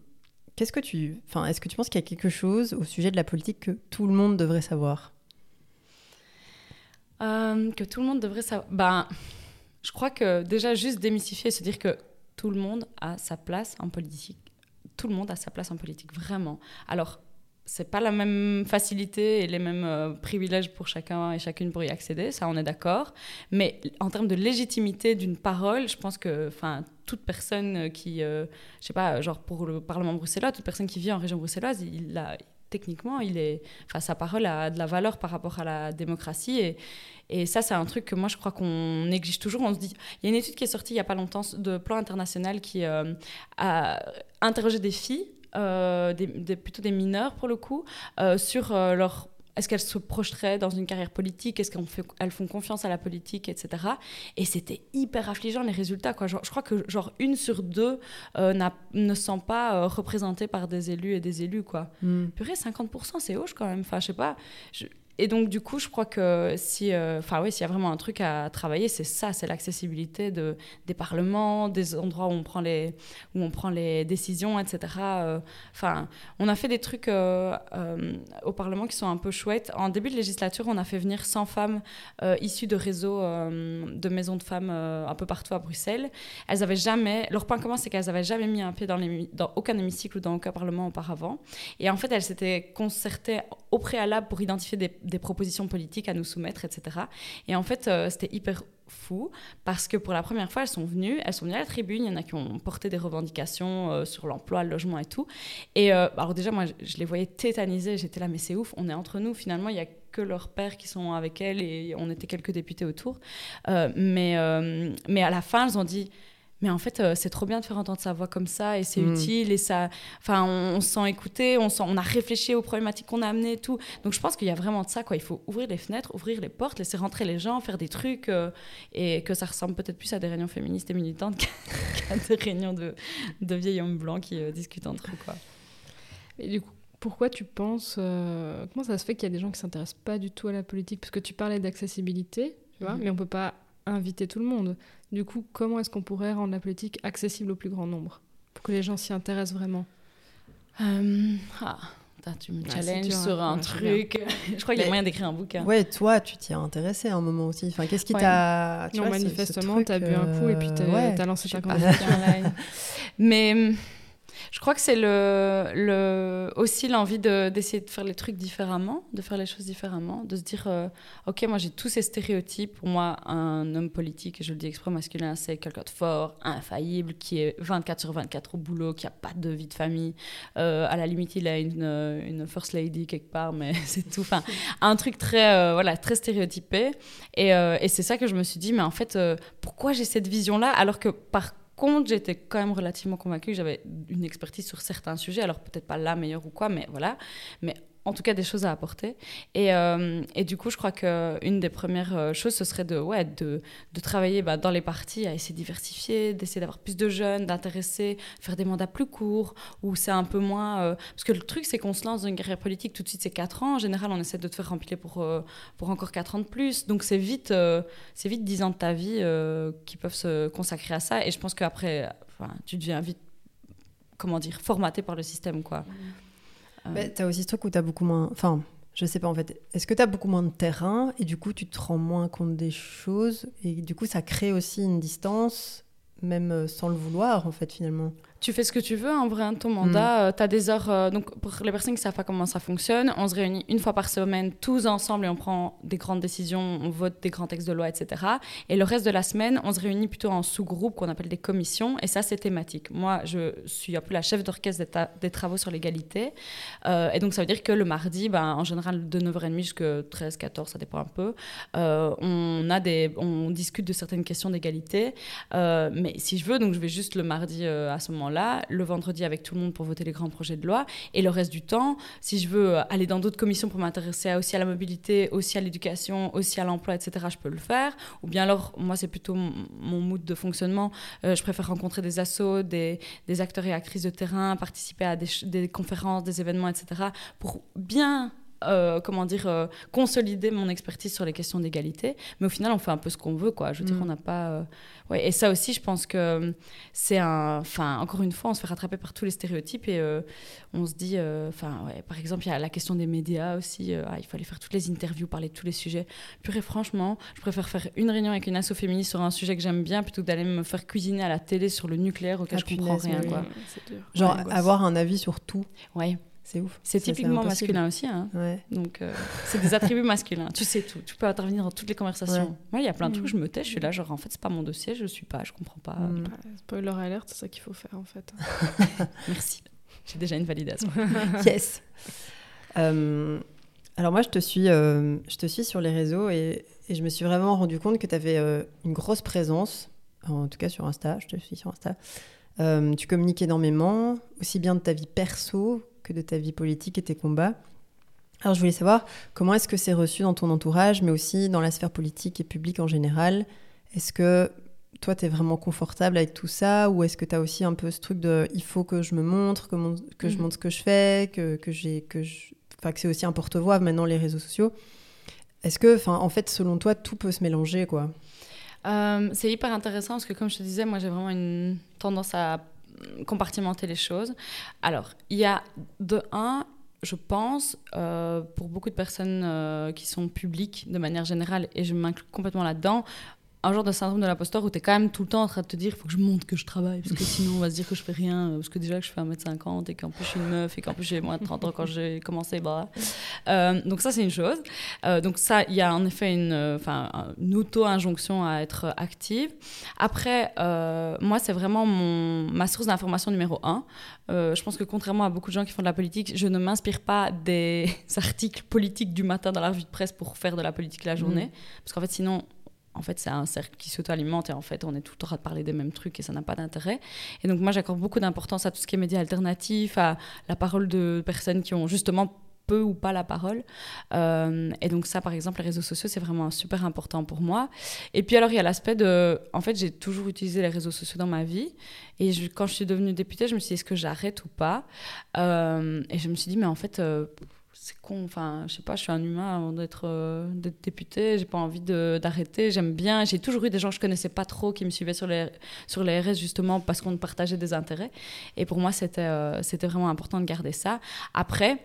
qu'est-ce que tu, enfin, est-ce que tu penses qu'il y a quelque chose au sujet de la politique que tout le monde devrait savoir? Euh, Que tout le monde devrait savoir. Ben, je crois que déjà juste démystifier, se dire que tout le monde a sa place en politique. Tout le monde a sa place en politique, vraiment. Alors, c'est pas la même facilité et les mêmes euh, privilèges pour chacun et chacune pour y accéder, ça on est d'accord. Mais en termes de légitimité d'une parole, je pense que toute personne qui, euh, je sais pas, genre pour le Parlement bruxellois, toute personne qui vit en région bruxelloise, il a techniquement, il est, sa parole a de la valeur par rapport à la démocratie. Et, et ça, c'est un truc que moi, je crois qu'on néglige toujours. On se dit, il y a une étude qui est sortie il y a pas longtemps de plan international qui euh, a interrogé des filles euh, des, plutôt des mineurs pour le coup, euh, sur euh, leur est-ce qu'elles se projeteraient dans une carrière politique Est-ce qu'elles font confiance à la politique, etc. Et c'était hyper affligeant les résultats. Quoi. je crois que genre une sur deux ne sont pas représentées par des élus et des élus. Quoi. Mm. Purée, 50%, c'est hoche quand même. Enfin, je sais pas. Et donc, du coup, je crois que si, euh, enfin oui, s'il y a vraiment un truc à travailler, c'est ça, c'est l'accessibilité de, des parlements, des endroits où on prend les, où on prend les décisions, etc. Euh, enfin, on a fait des trucs euh, au Parlement qui sont un peu chouettes. En début de législature, on a fait venir 100 femmes issues de réseaux de maisons de femmes un peu partout à Bruxelles. Elles avaient jamais, leur point commun, c'est qu'elles n'avaient jamais mis un pied dans aucun hémicycle ou dans aucun Parlement auparavant. Et en fait, elles s'étaient concertées au préalable pour identifier des des propositions politiques à nous soumettre, etc. Et en fait, euh, c'était hyper fou parce que pour la première fois, elles sont venues, elles sont venues à la tribune. Il y en a qui ont porté des revendications euh, sur l'emploi, le logement et tout. Et euh, alors déjà, moi, je, les voyais tétanisées. J'étais là, mais c'est ouf. On est entre nous. Finalement, il y a que leurs pères qui sont avec elles et on était quelques députés autour. mais mais à la fin, elles ont dit mais en fait, euh, c'est trop bien de faire entendre sa voix comme ça et c'est mm. utile et ça, enfin, on, se sent écouté, on, sent, on a réfléchi aux problématiques qu'on a amenées et tout. Donc je pense qu'il y a vraiment de ça, quoi. Il faut ouvrir les fenêtres, ouvrir les portes, laisser rentrer les gens, faire des trucs euh, et que ça ressemble peut-être plus à des réunions féministes et militantes (laughs) qu'à des réunions de, de vieils hommes blancs qui euh, discutent entre eux, quoi. Et du coup, pourquoi tu penses, comment ça se fait qu'il y a des gens qui s'intéressent pas du tout à la politique? Parce que tu parlais d'accessibilité, tu vois, mm-hmm. mais on peut pas inviter tout le monde. Du coup, comment est-ce qu'on pourrait rendre la politique accessible au plus grand nombre pour que les gens s'y intéressent vraiment? Euh, ah, Tu me challenges sur un truc. Je crois qu'il y a moyen d'écrire un bouquin. Ouais, toi, tu t'y es intéressé à un moment aussi. Enfin, qu'est-ce qui t'a. Non, manifestement, tu as bu un coup et puis tu as, lancé ta candidature. (laughs) Mais je crois que c'est le, le, aussi l'envie d'essayer de, faire les trucs différemment, de faire les choses différemment, de se dire euh, Ok, moi j'ai tous ces stéréotypes. Pour moi, un homme politique, et je le dis exprès masculin, c'est quelqu'un de fort, infaillible, qui est 24 sur 24 au boulot, qui n'a pas de vie de famille. Euh, à la limite, il a une, une first lady quelque part, mais (laughs) c'est tout. Enfin, un truc très, euh, voilà, très stéréotypé. Et, et c'est ça que je me suis dit Mais en fait, pourquoi j'ai cette vision-là alors que par contre, j'étais quand même relativement convaincue que j'avais une expertise sur certains sujets, alors peut-être pas la meilleure ou quoi, mais voilà. Mais en tout cas des choses à apporter. Et, euh, et du coup, je crois qu'une des premières euh, choses, ce serait de, ouais, de, de travailler bah, dans les partis, à essayer de diversifier, d'essayer d'avoir plus de jeunes, d'intéresser, faire des mandats plus courts, où c'est un peu moins... Euh, parce que le truc, c'est qu'on se lance dans une carrière politique tout de suite, c'est 4 ans. En général, on essaie de te faire remplir pour, pour encore 4 ans de plus. Donc c'est vite, c'est vite 10 ans de ta vie qui peuvent se consacrer à ça. Et je pense qu'après, tu deviens vite, comment dire, formaté par le système, quoi. Mmh. Euh. tu as aussi ce truc où tu as beaucoup moins. Enfin, je sais pas en fait. Est-ce que tu as beaucoup moins de terrain et du coup tu te rends moins compte des choses et du coup ça crée aussi une distance, même euh, sans le vouloir en fait finalement? Tu fais ce que tu veux en vrai, ton mandat. Mm. Euh, tu as des heures. Euh, donc, pour les personnes qui ne savent pas comment ça fonctionne, on se réunit une fois par semaine, tous ensemble, et on prend des grandes décisions, on vote des grands textes de loi, etc. Et le reste de la semaine, on se réunit plutôt en sous-groupes qu'on appelle des commissions, et ça, c'est thématique. Moi, je suis un peu la chef d'orchestre des, travaux sur l'égalité. Euh, et donc, ça veut dire que le mardi, ben, en général, de 9h30 jusqu'à 13, 14, ça dépend un peu, on, a des, on discute de certaines questions d'égalité. mais si je veux, donc je vais juste le mardi à ce moment là le vendredi avec tout le monde pour voter les grands projets de loi, et le reste du temps, si je veux aller dans d'autres commissions pour m'intéresser aussi à la mobilité, aussi à l'éducation, aussi à l'emploi, etc., je peux le faire. Ou bien alors, moi, c'est plutôt mon mood de fonctionnement. Euh, je préfère rencontrer des assos, des, acteurs et actrices de terrain, participer à des conférences, des événements, etc., pour bien euh, comment dire, euh, consolider mon expertise sur les questions d'égalité. Mais au final, on fait un peu ce qu'on veut, quoi. Je veux dire, mm. on n'a pas. Euh, ouais, et ça aussi, je pense que c'est un. Enfin, encore une fois, on se fait rattraper par tous les stéréotypes et on se dit. Enfin, ouais, par exemple, il y a la question des médias aussi. Ah, il fallait faire toutes les interviews, parler de tous les sujets. Purée, franchement, je préfère faire une réunion avec une asso féministe sur un sujet que j'aime bien plutôt que d'aller me faire cuisiner à la télé sur le nucléaire auquel ah, je comprends rien, quoi. Genre, avoir un avis sur tout. Ouais. C'est ouf. C'est typiquement masculin aussi. Hein. Donc, euh, c'est des attributs (laughs) masculins. Tu sais tout. Tu peux intervenir dans toutes les conversations. Moi, il y a plein de trucs, mm. je me tais, je suis là, genre, en fait, c'est pas mon dossier, je suis pas, je comprends pas. Mm. spoiler alert, c'est ça qu'il faut faire, en fait. (laughs) Merci. J'ai déjà une validation. (laughs) yes. Euh, alors, moi, je te, suis, euh, je te suis sur les réseaux et, et, je me suis vraiment rendu compte que tu avais une grosse présence, en tout cas sur Insta, je te suis sur Insta. tu communiques énormément, aussi bien de ta vie perso de ta vie politique et tes combats. Alors je voulais savoir comment est-ce que c'est reçu dans ton entourage, mais aussi dans la sphère politique et publique en général. Est-ce que toi, tu es vraiment confortable avec tout ça Ou est-ce que tu as aussi un peu ce truc de il faut que je me montre, que, que je mhm. montre ce que je fais, que, que, j'ai, que, je... que c'est aussi un porte-voix maintenant les réseaux sociaux Est-ce que, en fait, selon toi, tout peut se mélanger, quoi? Euh, c'est hyper intéressant parce que, comme je te disais, moi j'ai vraiment une tendance à compartimenter les choses. Alors, il y a de un, je pense, euh, pour beaucoup de personnes euh, qui sont publiques de manière générale, et je m'inclus complètement là-dedans, un genre de syndrome de l'imposteur où tu es quand même tout le temps en train de te dire il faut que je montre que je travaille parce que sinon on va se dire que je fais rien parce que déjà que je fais 1m50 et qu'en plus je suis une meuf et qu'en plus j'ai moins de 30 ans quand j'ai commencé bah. Euh, donc ça c'est une chose. Euh, donc ça il y a en effet une, enfin une auto-injonction à être active. Après euh, moi c'est vraiment mon, ma source d'information numéro un. Euh, je pense que contrairement à beaucoup de gens qui font de la politique je ne m'inspire pas des (laughs) articles politiques du matin dans la revue de presse pour faire de la politique la journée. Mmh. parce qu'en fait sinon en fait, c'est un cercle qui s'auto-alimente et en fait, on est tout le temps de parler des mêmes trucs et ça n'a pas d'intérêt. Et donc, moi, j'accorde beaucoup d'importance à tout ce qui est médias alternatifs, à la parole de personnes qui ont justement peu ou pas la parole. Euh, et donc ça, par exemple, les réseaux sociaux, c'est vraiment super important pour moi. Et puis alors, il y a l'aspect de... En fait, j'ai toujours utilisé les réseaux sociaux dans ma vie. Et quand je suis devenue députée, je me suis dit, est-ce que j'arrête ou pas? Euh, Et je me suis dit, mais en fait... euh, c'est con, enfin, je sais pas, je suis un humain avant d'être euh, député, j'ai pas envie d'arrêter, j'aime bien. J'ai toujours eu des gens que je connaissais pas trop qui me suivaient sur les, sur les RS justement parce qu'on partageait des intérêts. Et pour moi, c'était euh, c'était vraiment important de garder ça. Après,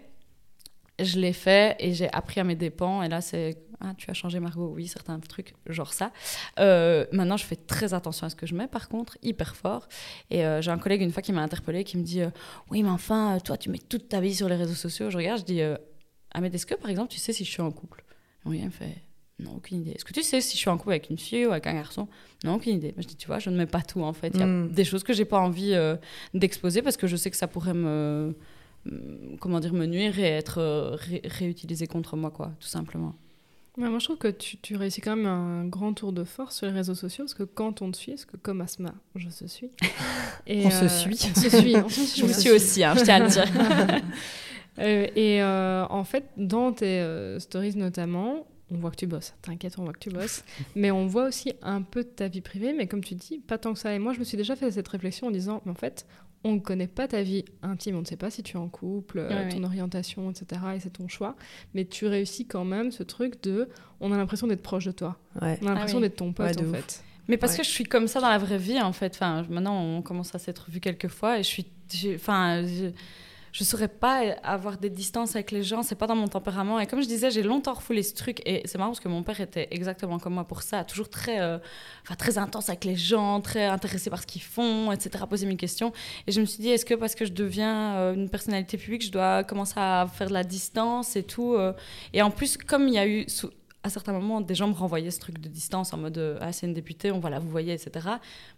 je l'ai fait et j'ai appris à mes dépens. Et là, c'est ah, tu as changé, Margot. Oui, certains trucs, genre ça. Euh, maintenant, je fais très attention à ce que je mets, par contre, hyper fort. Et euh, j'ai un collègue une fois qui m'a interpellée, qui me dit euh, Oui, mais enfin, toi, tu mets toute ta vie sur les réseaux sociaux. Je regarde, je dis Ahmed, est-ce que, par exemple, tu sais si je suis en couple? Oui, il me fait Non, aucune idée. Est-ce que tu sais si je suis en couple avec une fille ou avec un garçon? Non, aucune idée. Mais je dis Tu vois, je ne mets pas tout, en fait. Il y a Mm. des choses que j'ai pas envie d'exposer parce que je sais que ça pourrait me. me- Comment dire, me nuire et être ré- réutilisé contre moi, quoi, tout simplement. Ouais, moi, je trouve que tu, tu réussis quand même un grand tour de force sur les réseaux sociaux, parce que quand on te suit, parce que comme Asma, je se suis. (laughs) Et, On se suit. On se suit. On se (laughs) suit Je me suis aussi, hein, je tiens à le dire. (laughs) Euh, et euh, en fait, dans tes euh, stories notamment, on voit que tu bosses. T'inquiète, on voit que tu bosses. mais on voit aussi un peu de ta vie privée, mais comme tu dis, pas tant que ça. Et moi, je me suis déjà fait cette réflexion en disant, mais en fait, on ne connaît pas ta vie intime, on ne sait pas si tu es en couple, euh, Ouais, ton ouais. orientation, etc. Et c'est ton choix. Mais tu réussis quand même ce truc de, on a l'impression d'être proche de toi. Ouais. On a l'impression oui. d'être ton pote, en ouf. fait. Mais parce Ouais. que je suis comme ça dans la vraie vie, en fait. Enfin, maintenant, on commence à s'être vu quelques fois et je suis. Enfin, je, je saurais pas avoir des distances avec les gens, c'est pas dans mon tempérament. Et comme je disais, j'ai longtemps refoulé ce truc et c'est marrant parce que mon père était exactement comme moi pour ça, toujours très, euh, très intense avec les gens, très intéressé par ce qu'ils font, etc., poser mes questions. Et je me suis dit, est-ce que parce que je deviens euh, une personnalité publique, je dois commencer à faire de la distance et tout euh, Et en plus, comme il y a eu. À certains moments, des gens me renvoyaient ce truc de distance en mode euh, Ah, c'est une députée, on va la vous voyez, etc.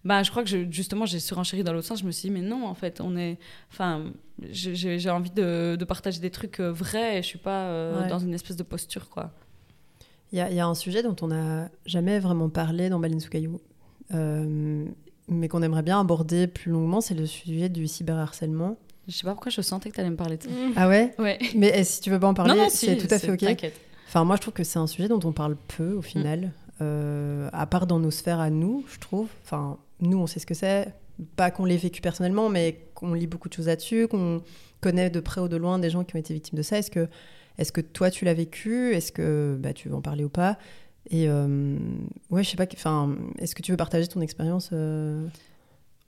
Bah, je crois que je- justement, j'ai surenchéri dans l'autre sens. Je me suis dit, mais non, en fait, on est. Enfin, j'ai- envie de, de partager des trucs euh, vrais et je suis pas euh, Ouais. dans une espèce de posture, quoi. Il y, a- il y a un sujet dont on n'a jamais vraiment parlé dans Baleine sous caillou, euh, mais qu'on aimerait bien aborder plus longuement, c'est le sujet du cyberharcèlement. Je sais pas pourquoi je sentais que tu allais me parler de ça. Ah ouais? Ouais. Mais eh, si tu veux pas en parler, non, non, c'est si, tout à fait ok. T'inquiète. Enfin, moi, je trouve que c'est un sujet dont on parle peu au final, euh, à part dans nos sphères à nous, je trouve. Enfin, nous, on sait ce que c'est. Pas qu'on l'ait vécu personnellement, mais qu'on lit beaucoup de choses là-dessus, qu'on connaît de près ou de loin des gens qui ont été victimes de ça. Est-ce que, est que toi, tu l'as vécu? Est-ce que bah, tu veux en parler ou pas? Et euh, ouais, je sais pas. Enfin, est-ce que tu veux partager ton expérience euh,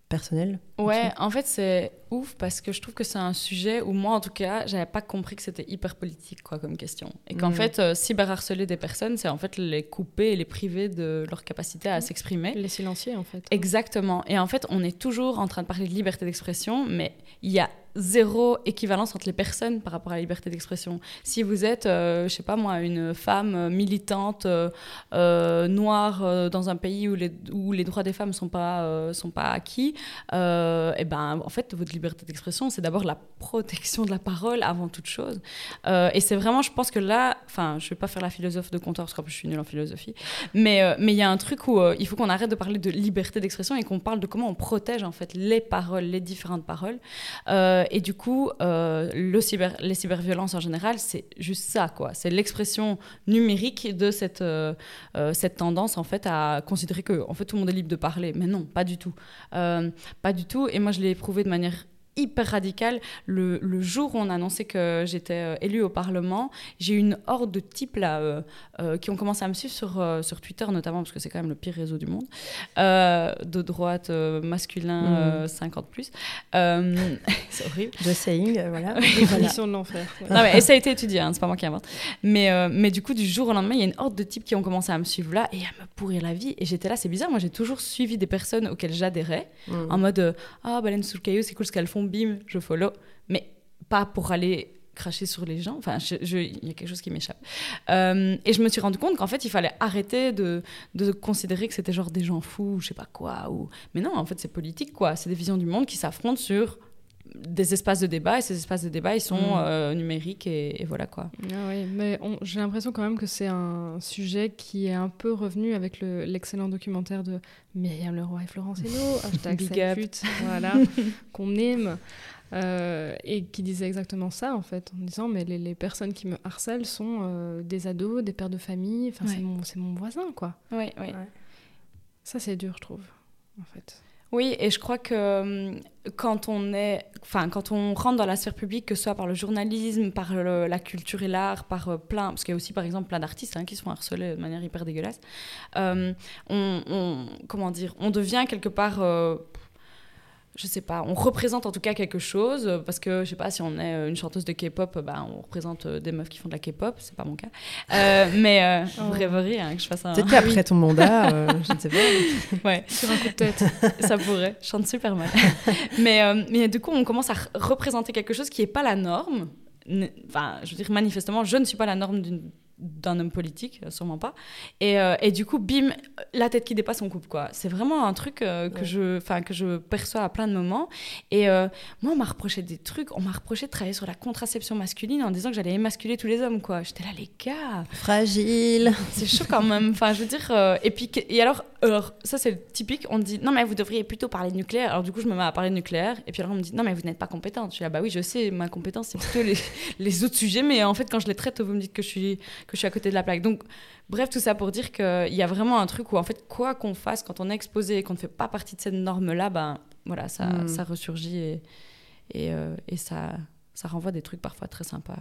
personnelle Ouais, en fait, c'est ouf parce que je trouve que c'est un sujet où moi, en tout cas, j'avais pas compris que c'était hyper politique, quoi, comme question. Et qu'en Mhm. fait, euh, cyberharceler des personnes, c'est en fait les couper et les priver de leur capacité à s'exprimer. Les silenciers, en fait. Exactement. Et en fait, on est toujours en train de parler de liberté d'expression, mais il y a zéro équivalence entre les personnes par rapport à la liberté d'expression. Si vous êtes, euh, je sais pas moi, une femme militante euh, euh, noire euh, dans un pays où les, où les droits des femmes sont pas sont pas acquis, et ben en fait votre liberté d'expression c'est d'abord la protection de la parole avant toute chose. Et c'est vraiment, je pense que là, enfin, je vais pas faire la philosophe de comptoir parce plus je suis nulle en philosophie, mais mais il y a un truc où il faut qu'on arrête de parler de liberté d'expression et qu'on parle de comment on protège en fait les paroles, les différentes paroles. Et du coup, euh, le cyber, les cyberviolences en général, c'est juste ça, quoi. C'est l'expression numérique de cette, euh, euh, cette tendance, en fait, à considérer que en fait, tout le monde est libre de parler. Mais non, pas du tout. Euh, pas du tout. Et moi, je l'ai éprouvé de manière hyper radical. Le, le jour où on a annoncé que j'étais euh, élue au Parlement, j'ai eu une horde de types là euh, euh, qui ont commencé à me suivre sur, euh, sur Twitter notamment, parce que c'est quand même le pire réseau du monde, euh, de droite, euh, masculin, Mhm. euh, 50 plus. Euh, (laughs) c'est horrible. The saying, euh, voilà. Définition de l'enfer. ouais. Non, mais, et ça a été étudié, hein, c'est pas moi qui invente. Mais, euh, mais du coup, du jour au lendemain, il y a une horde de types qui ont commencé à me suivre là et à me pourrir la vie. Et j'étais là, c'est bizarre, moi j'ai toujours suivi des personnes auxquelles j'adhérais, Mm. en mode euh, Ah, baleine sous le caillou, c'est cool ce qu'elles font, bim, je follow. Mais pas pour aller cracher sur les gens. Enfin, il y a quelque chose qui m'échappe. Euh, et je me suis rendu compte qu'en fait, il fallait arrêter de, de considérer que c'était genre des gens fous, ou je sais pas quoi. Ou... Mais non, en fait, c'est politique, quoi. C'est des visions du monde qui s'affrontent sur des espaces de débat, et ces espaces de débat, ils sont Mm. euh, numériques, et, et voilà, quoi. Ah oui, mais j'ai l'impression quand même que c'est un sujet qui est un peu revenu avec le- l'excellent documentaire de Myriam Leroy et Florence Hénaud, (laughs) hashtag (laughs) voilà, qu'on aime, euh, et qui disait exactement ça en fait, en disant mais les, les personnes qui me harcèlent sont euh, des ados, des pères de famille, enfin Ouais. c'est mon voisin quoi. Oui, oui. Ça c'est dur je trouve, en fait. Oui, et je crois que hum, quand on est, enfin, quand on rentre dans la sphère publique, que ce soit par le journalisme, par la culture et l'art, par euh, plein, parce qu'il y a aussi par exemple plein d'artistes hein, qui se font harceler de manière hyper dégueulasse, euh, on, comment dire, on devient quelque part, euh, je sais pas, on représente en tout cas quelque chose, euh, parce que je sais pas si on est euh, une chanteuse de K-pop, euh, bah, on représente des meufs qui font de la K-pop, c'est pas mon cas, Euh, (laughs) mais euh, Oh. vous rêveriez hein, que je fasse un. Peut-être qu'après ton mandat, euh, je ne sais pas. (laughs) Ouais. Sur un coup de tête. ça pourrait. Je chante super mal. (laughs) mais, euh, mais du coup, on commence à représenter quelque chose qui n'est pas la norme. Enfin, je veux dire, manifestement, je ne suis pas la norme d'une- d'un homme politique, euh, sûrement pas. Et, euh, et du coup, bim, la tête qui dépasse, on coupe, quoi. C'est vraiment un truc euh, que, Ouais. je, que je perçois à plein de moments. Et euh, moi, on m'a reproché des trucs. On m'a reproché de travailler sur la contraception masculine en disant que j'allais émasculer tous les hommes, quoi. J'étais là, les gars, Fragile. c'est chaud quand même. Enfin, je veux dire. et puis, et alors, alors, ça c'est typique. On dit non, mais vous devriez plutôt parler de nucléaire. Alors, du coup, je me mets à parler de nucléaire. Et puis alors, on me dit non, mais vous n'êtes pas compétente. Je suis là, bah oui, je sais, ma compétence, c'est plutôt les, (laughs) les autres sujets. Mais en fait, quand je les traite, vous me dites que je suis, que je suis à côté de la plaque. Donc, bref, tout ça pour dire qu'il y a vraiment un truc où, en fait, quoi qu'on fasse, quand on est exposé et qu'on ne fait pas partie de cette norme-là, ben voilà, ça, Mm. ça ressurgit et, et, euh, et ça, ça renvoie des trucs parfois très sympas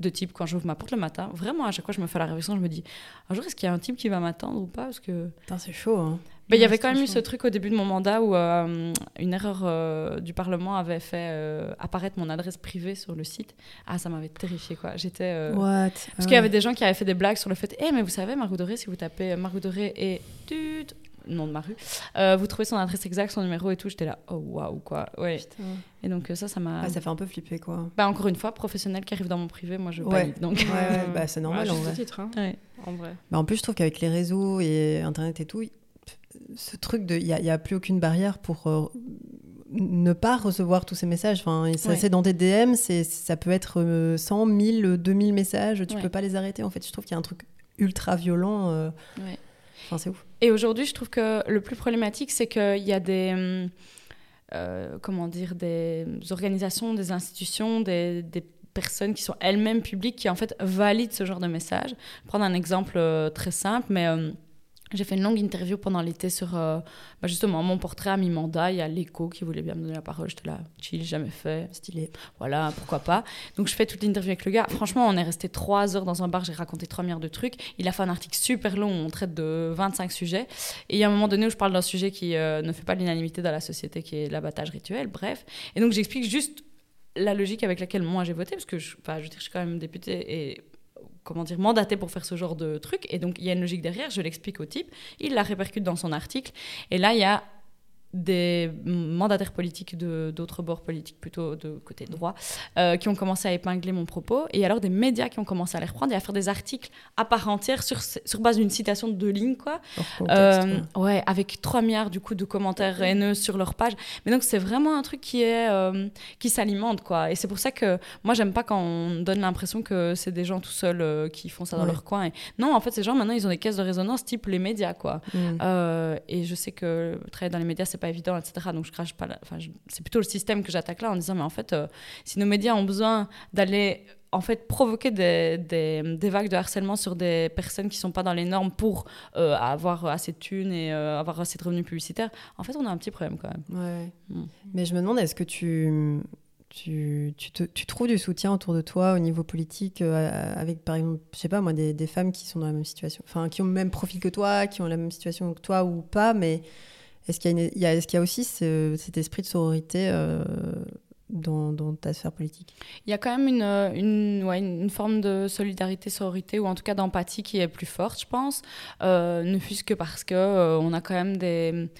de type quand j'ouvre ma porte le matin. Vraiment, à chaque fois, je me fais la réflexion, je me dis, un jour, est-ce qu'il y a un type qui va m'attendre ou pas? Parce que Putain, c'est chaud. Hein. Bah, il y avait quand même eu ce truc au début de mon mandat où euh, une erreur euh, du Parlement avait fait euh, apparaître mon adresse privée sur le site. Ah, ça m'avait terrifié quoi. J'étais. euh, What? Parce qu'il y avait des gens qui avaient fait des blagues sur le fait, eh mais vous savez, Margot Doré, si vous tapez Margot Doré et tut, nom de ma rue, euh, vous trouvez son adresse exacte, son numéro et tout. J'étais là, oh waouh quoi. Ouais. Putain. Et donc ça, ça m'a. Ah, ça fait un peu flipper, quoi. Bah, encore une fois, professionnel qui arrive dans mon privé, moi je Ouais. panique. Donc. Ouais, ouais, bah, c'est normal, Ouais, en vrai. titre, hein, Ouais. en vrai. Bah, en plus, je trouve qu'avec les réseaux et Internet et tout, ce truc de. Il n'y a, plus aucune barrière pour euh, ne pas recevoir tous ces messages. Enfin, et ça, Ouais. c'est dans des DM, c'est, ça peut être euh, 100, 1000, 2000 messages, tu Ouais. peux pas les arrêter. En fait, je trouve qu'il y a un truc ultra violent. euh, Ouais. Enfin, c'est ouf. Et aujourd'hui, je trouve que le plus problématique, c'est qu'il y a des, euh, comment dire, des organisations, des institutions, des, des personnes qui sont elles-mêmes publiques qui en fait valident ce genre de message. Prendre un exemple très simple, mais j'ai fait une longue interview pendant l'été sur euh, bah, justement mon portrait à mi-mandat. Il y a l'écho qui voulait bien me donner la parole. J'étais là, chill, jamais fait. Stylé. Voilà, pourquoi pas. Donc je fais toute l'interview avec le gars. Franchement, on est resté trois heures dans un bar, j'ai raconté trois milliards de trucs. Il a fait un article super long où on traite de 25 sujets. Et il y a un moment donné où je parle d'un sujet qui euh, ne fait pas l'unanimité dans la société, qui est l'abattage rituel, bref. Et donc j'explique juste la logique avec laquelle moi j'ai voté, parce que je, je suis quand même députée et comment dire, mandatée pour faire ce genre de truc. Et donc il y a une logique derrière, je l'explique au type, il la répercute dans son article. Et là, il y a des mandataires politiques de d'autres bords politiques, plutôt de côté droit, euh, qui ont commencé à épingler mon propos, et alors des médias qui ont commencé à les reprendre et à faire des articles à part entière sur, sur base d'une citation de deux lignes, quoi. Contexte, Euh, ouais, avec 3 milliards du coup de commentaires haineux sur leur page. Mais donc c'est vraiment un truc qui est euh, qui s'alimente quoi. Et c'est pour ça que moi j'aime pas quand on donne l'impression que c'est des gens tout seuls qui font ça dans Ouais. leur coin. Et... Non, en fait ces gens maintenant ils ont des caisses de résonance type les médias quoi. Mm. Et je sais que travailler dans les médias, c'est pas évident, etc. Donc je crache pas. la- Enfin, je- c'est plutôt le système que j'attaque là en disant, mais en fait, euh, si nos médias ont besoin d'aller en fait provoquer des, des, des, vagues de harcèlement sur des personnes qui sont pas dans les normes pour euh, avoir assez de thunes et euh, avoir assez de revenus publicitaires, en fait, on a un petit problème quand même. Ouais. Mm. Mais je me demande, est-ce que tu, tu, tu, te, tu, trouves du soutien autour de toi au niveau politique euh, avec, par exemple, je sais pas moi, des, des, femmes qui sont dans la même situation, enfin, qui ont le même profil que toi, qui ont la même situation que toi ou pas, mais est-ce qu'il y, a aussi ce, cet esprit de sororité dans, dans, ta sphère politique? Il y a quand même une, une, forme de solidarité, sororité, ou en tout cas d'empathie qui est plus forte, je pense. Euh, ne fût-ce que parce qu'on euh, on a quand même des,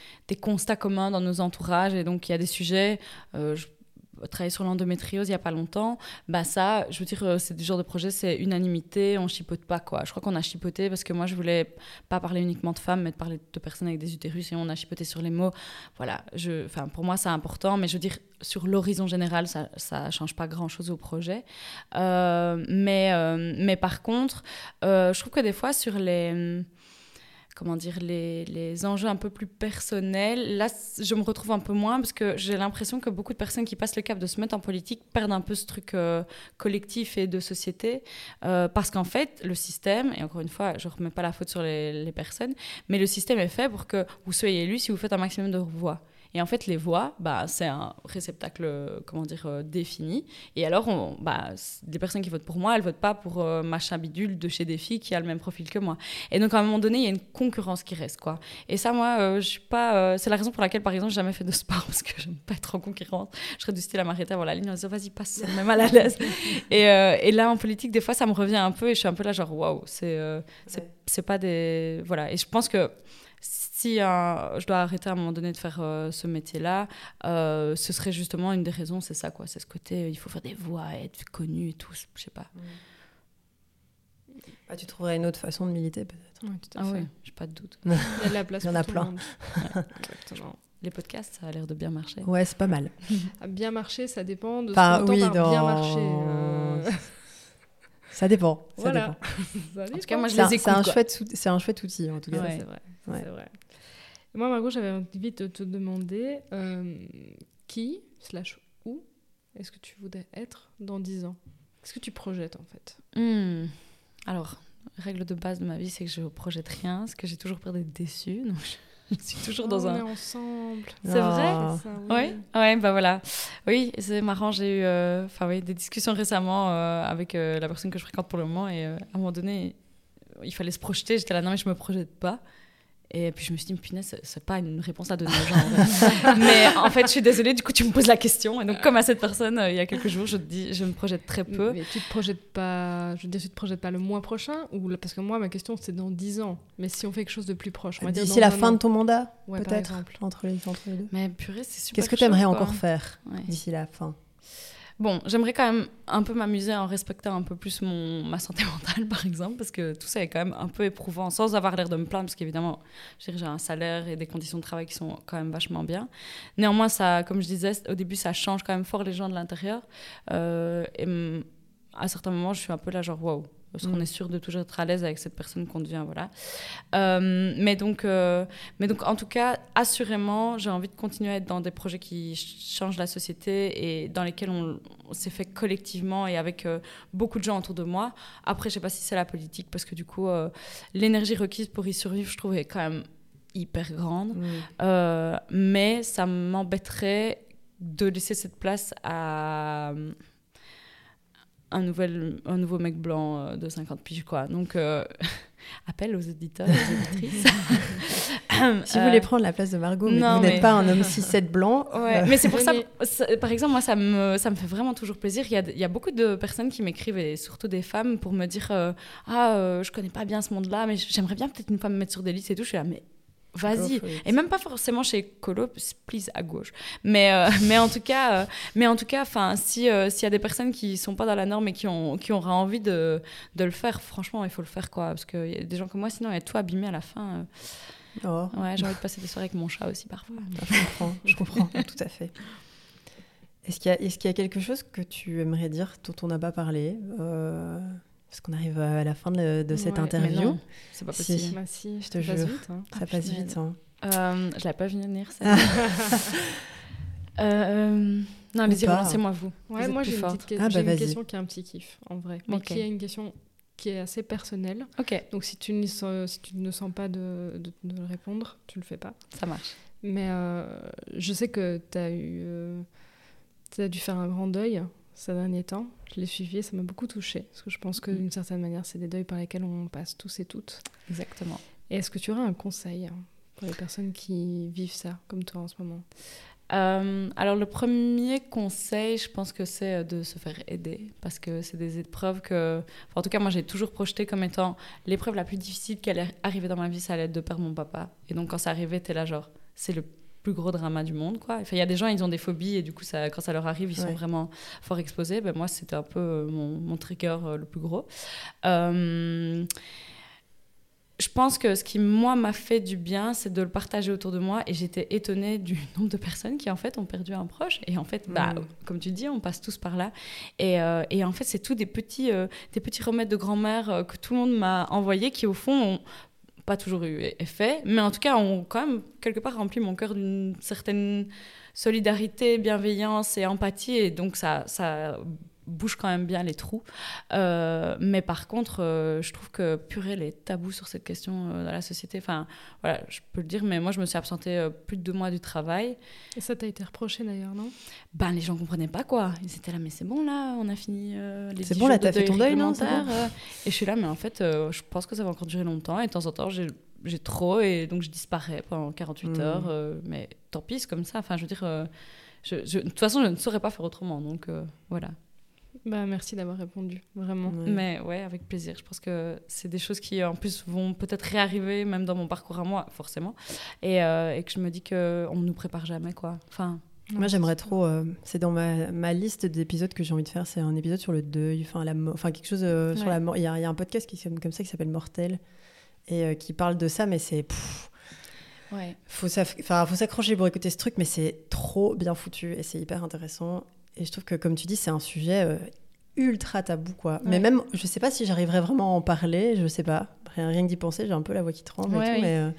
constats communs dans nos entourages, et donc il y a des sujets. Euh, je travaillé sur l'endométriose il y a pas longtemps, bah ça, je veux dire, euh, c'est du genre de projet, c'est unanimité, on chipote pas quoi. Je crois qu'on a chipoté parce que moi je voulais pas parler uniquement de femmes, mais de parler de personnes avec des utérus et on a chipoté sur les mots. Voilà, je, enfin pour moi c'est important, mais je veux dire sur l'horizon général ça ça change pas grand chose au projet. Euh, mais euh, mais par contre, je trouve que des fois sur les comment dire, les, les, enjeux un peu plus personnels. Là, je me retrouve un peu moins parce que j'ai l'impression que beaucoup de personnes qui passent le cap de se mettre en politique perdent un peu ce truc euh, collectif et de société. Euh, parce qu'en fait, le système, et encore une fois, je ne remets pas la faute sur les, les, personnes, mais le système est fait pour que vous soyez élu si vous faites un maximum de voix. Et en fait, les voix, bah, c'est un réceptacle, comment dire, euh, défini. Et alors, on, bah, des personnes qui votent pour moi, elles votent pas pour euh, machin bidule de chez des filles qui a le même profil que moi. Et donc, à un moment donné, il y a une concurrence qui reste, quoi. Et ça, moi, euh, je suis pas. c'est la raison pour laquelle, par exemple, j'ai jamais fait de sport (laughs) parce que j'aime pas être en concurrence. Je serais du style à m'arrêter avant la ligne en disant, vas-y, passe, ça me mal à l'aise. (laughs) et, et, là, en politique, des fois, ça me revient un peu et je suis un peu là, genre, waouh, c'est, c'est pas des. Voilà. Et je pense que si euh, je dois arrêter à un moment donné de faire euh, ce métier-là, euh, ce serait justement une des raisons, c'est ça, quoi. C'est ce côté, il faut faire des voix, être connu et tout, je sais pas. Bah, tu trouverais une autre façon de militer, peut-être. Oui, tout à ah fait. oui, j'ai pas de doute. (laughs) Il y a de la place Il y en a plein. (laughs) Les podcasts, ça a l'air de bien marcher. Ouais, c'est pas mal. (laughs) bien marcher, ça dépend de enfin, ce oui, par dans... bien marcher. Ça dépend. Ça voilà. dépend. (laughs) En tout cas, moi, je les écoute. C'est un, chouette, c'est un chouette outil, en tout cas. Ouais, c'est vrai. Ouais. C'est vrai. Moi, Margot, j'avais envie de te demander euh, qui, slash où, est-ce que tu voudrais être dans 10 ans? Qu'est-ce que tu projettes en fait? Hmm. Alors, règle de base de ma vie, c'est que je ne projette rien, parce que j'ai toujours peur d'être déçue. Donc je... (laughs) suis toujours dans on un. Est ensemble. C'est Ah. vrai. Ça, Oui, ouais, bah voilà. Oui, c'est marrant. J'ai eu, euh, enfin oui, des discussions récemment euh, avec euh, la personne que je fréquente pour le moment, et euh, à un moment donné, il fallait se projeter. J'étais là, non mais je me projette pas. Et puis je me suis dit, punaise, c'est pas une réponse à donner aux gens. (laughs) Mais en fait, je suis désolée, du coup, tu me poses la question. Et donc, comme à cette personne, euh, il y a quelques jours, je te dis, je me projette très peu. Mais tu te projettes pas, je veux dire, tu te projettes pas le mois prochain ou parce que moi, ma question, c'est dans 10 ans. Mais si on fait quelque chose de plus proche, on va dire D'ici la fin an. de ton mandat, Ouais, peut-être, entre les, entre les deux. Mais purée, c'est super. Qu'est-ce que tu aimerais encore faire Ouais. d'ici la fin? Bon, j'aimerais quand même un peu m'amuser en respectant un peu plus mon, ma santé (laughs) mentale, par exemple, parce que tout ça est quand même un peu éprouvant, sans avoir l'air de me plaindre, parce qu'évidemment, j'ai un salaire et des conditions de travail qui sont quand même vachement bien. Néanmoins, ça, comme je disais, au début, ça change quand même fort les gens de l'intérieur. Euh, et à certains moments, je suis un peu là, genre, waouh. Parce qu'on Mm. est sûr de toujours être à l'aise avec cette personne qu'on devient, voilà. Euh, mais, donc, euh, mais donc, en tout cas, assurément, j'ai envie de continuer à être dans des projets qui ch- changent la société et dans lesquels on, on s'est fait collectivement et avec euh, beaucoup de gens autour de moi. Après, je sais pas si c'est la politique, parce que du coup, l'énergie requise pour y survivre, je trouve, est quand même hyper grande. Euh, mais ça m'embêterait de laisser cette place à un, nouvel, un nouveau mec blanc euh, de 50 piges, quoi. Donc, euh, (laughs) appel aux auditeurs, aux auditrices. (laughs) Si vous Euh, voulez prendre la place de Margot, mais non, vous n'êtes mais- pas un homme 6-7 blanc, (laughs) Ouais, euh, mais c'est pour ça, Venez. ça- par exemple, moi, ça me, ça me fait vraiment toujours plaisir. Il y a, il y a beaucoup de personnes qui m'écrivent, et surtout des femmes, pour me dire euh, Ah, euh, je connais pas bien ce monde-là, mais j'aimerais bien peut-être une fois me mettre sur des listes et tout. Je suis là, mais vas-y. Et même pas forcément chez Colo, please à gauche. Mais, euh, (laughs) mais en tout cas, euh, mais en tout cas, enfin, si euh, s'il y a des personnes qui sont pas dans la norme et qui ont qui auraient envie de, de le faire, franchement, il faut le faire quoi, parce qu'il y a des gens comme moi, sinon, il y a tout abîmé à la fin. oh, Ouais, j'ai envie de passer des soirées avec mon chat aussi parfois. je comprends, je comprends (laughs) tout à fait. Est-ce qu'il y, a- est-ce qu'il y a quelque chose que tu aimerais dire dont on n'a pas parlé Parce qu'on arrive à la fin de, de cette Ouais, interview. c'est pas Si. possible. Bah si, Je te ça passe jure. vite, hein. Ça Ah, passe vite. hein. Euh, je l'avais pas vu venir ça. (laughs) Euh, Non, allez-y, relancez-moi vous. Ouais, Vous moi j'ai une, petite que- Ah, bah, une question qui est un petit kiff en vrai, mais Ok. qui est une question qui est assez personnelle. Ok, Donc si tu, sens- si tu ne sens pas de, de, de le répondre, tu le fais pas. ça marche. Mais euh, je sais que tu as eu. euh, t'as dû faire un grand deuil ces derniers temps. Je l'ai suivi et ça m'a beaucoup touchée. Parce que je pense que Mm. d'une certaine manière, c'est des deuils par lesquels on passe tous et toutes. Exactement. Et est-ce que tu aurais un conseil pour les personnes qui vivent ça, comme toi en ce moment? Euh, alors le premier conseil, je pense que c'est euh, de se faire aider parce que c'est des épreuves que, enfin, en tout cas moi j'ai toujours projeté comme étant l'épreuve la plus difficile qui allait arriver dans ma vie, ça allait être de perdre mon papa. Et donc quand ça arrivait, t'es là genre c'est le plus gros drama du monde quoi. Enfin il y a des gens ils ont des phobies et du coup ça, quand ça leur arrive ils sont vraiment fort exposés. Ben moi c'était un peu euh, mon, mon trigger euh, le plus gros. Euh, je pense que ce qui, moi, m'a fait du bien, c'est de le partager autour de moi. Et j'étais étonnée du (laughs) nombre de personnes qui, en fait, ont perdu un proche. Et en fait, bah, Mm. comme tu dis, on passe tous par là. Et, euh, et en fait, c'est tout des petits, euh, des petits remèdes de grand-mère euh, que tout le monde m'a envoyés qui, au fond, ont pas toujours eu effet, mais en tout cas, ont quand même, quelque part, rempli mon cœur d'une certaine solidarité, bienveillance et empathie. Et donc, ça, ça bouge quand même bien les trous. Euh, mais par contre, euh, je trouve que purée, les tabous sur cette question euh, dans la société, enfin, voilà, je peux le dire, mais moi, je me suis absentée euh, plus de deux mois du travail. Et ça t'a été reproché d'ailleurs, non? Ben, les gens comprenaient pas, quoi. Ils étaient là, mais c'est bon, là, on a fini euh, les C'est 10 bon, là, t'as fait ton deuil, non. Et je suis là, mais en fait, euh, je pense que ça va encore durer longtemps. Et de temps en temps, j'ai j'ai trop, et donc je disparais pendant 48 Mm. heures. euh, mais tant pis, c'est comme ça. Enfin, je veux dire, euh, je, je- de toute façon, je ne saurais pas faire autrement. Donc, euh, voilà. Bah merci d'avoir répondu, vraiment. Ouais. Mais ouais, avec plaisir. Je pense que c'est des choses qui, en plus, vont peut-être réarriver, même dans mon parcours à moi, forcément. Et, euh, et que je me dis qu'on ne nous prépare jamais, quoi. Enfin, Moi, j'aimerais trop. euh, c'est dans ma, ma liste d'épisodes que j'ai envie de faire. C'est un épisode sur le deuil, enfin la enfin quelque chose euh, sur la mort. Il y, a il y a un podcast qui s'appelle comme ça qui s'appelle Mortel et euh, qui parle de ça, mais c'est ouais. faut s'aff- enfin faut s'accrocher pour écouter ce truc, mais c'est trop bien foutu et c'est hyper intéressant. Et je trouve que comme tu dis, c'est un sujet euh, ultra tabou quoi. Mais même, je sais pas si j'arriverais vraiment à en parler. Je sais pas. Rien, rien que d'y penser, j'ai un peu la voix qui tremble et tout, oui. mais. euh,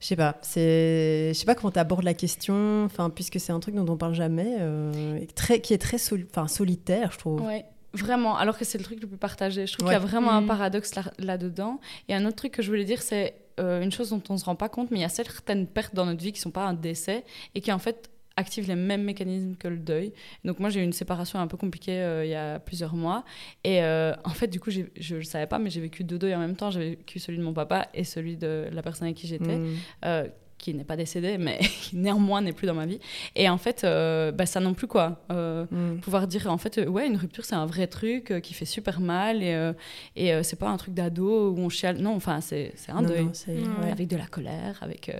je sais pas, c'est, je sais pas comment tu abordes la question, enfin puisque c'est un truc dont on parle jamais, euh, et très, qui est très soli- enfin, solitaire, je trouve. Ouais, vraiment. Alors que c'est le truc le plus partagé. Je trouve Ouais. qu'il y a vraiment un Mhm. paradoxe là- là-dedans. et un autre truc que je voulais dire, c'est euh, une chose dont on ne se rend pas compte, mais il y a certaines pertes dans notre vie qui ne sont pas un décès et qui en fait activent les mêmes mécanismes que le deuil. Donc moi j'ai eu une séparation un peu compliquée euh, il y a plusieurs mois et euh, en fait du coup je ne le savais pas mais j'ai vécu deux deuils en même temps. J'ai vécu celui de mon papa et celui de la personne avec qui j'étais Mm. euh, qui n'est pas décédé, mais (laughs) qui néanmoins n'est plus dans ma vie. Et en fait, euh, bah, ça non plus, quoi. Euh, Mm. pouvoir dire, en fait, euh, ouais, une rupture, c'est un vrai truc qui fait super mal et, et c'est pas un truc d'ado où on chiale. Non, enfin, c'est un Non, deuil. non, ouais. Avec de la colère, avec.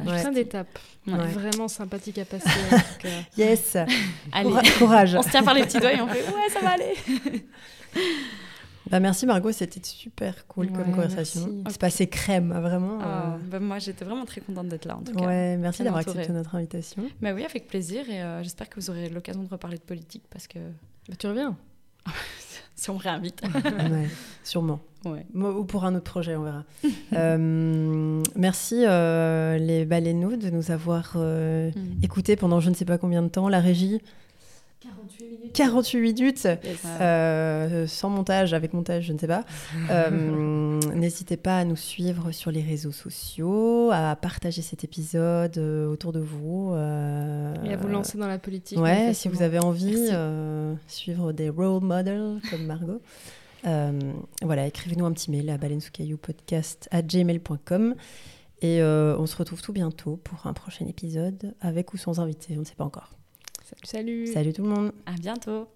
Euh, Ouais. Plein d'étapes. Ouais. Vraiment sympathique à passer. en tout cas. Yes, (laughs) Allez, Coura- courage. on se tient par les petits doigts et on fait, ouais, ça va aller. (laughs) Bah, merci Margot, c'était super cool comme conversation. C'est passé crème, vraiment. Ah, euh, bah, moi, j'étais vraiment très contente d'être là, en tout cas. Ouais, merci d'avoir accepté notre invitation. Mais oui, avec plaisir et euh, j'espère que vous aurez l'occasion de reparler de politique parce que Bah, tu reviens (laughs) si on me réinvite. (laughs) Ouais, sûrement. ouais. Ou pour un autre projet, on verra. (laughs) Euh, merci euh, les baleineaux de nous avoir euh, Mm. écoutés pendant je ne sais pas combien de temps. La régie, 48 minutes. 48 minutes. Euh, sans montage, avec montage, je ne sais pas. (laughs) Euh, N'hésitez pas à nous suivre sur les réseaux sociaux, à partager cet épisode euh, autour de vous. euh, Et à vous lancer dans la politique. Ouais, si vous avez envie, suivre des role models comme Margot. Voilà, écrivez-nous un petit mail à gmail.com et on se retrouve tout bientôt pour un prochain épisode avec ou sans invité, on ne sait pas encore. Salut, salut. Tout le monde À bientôt.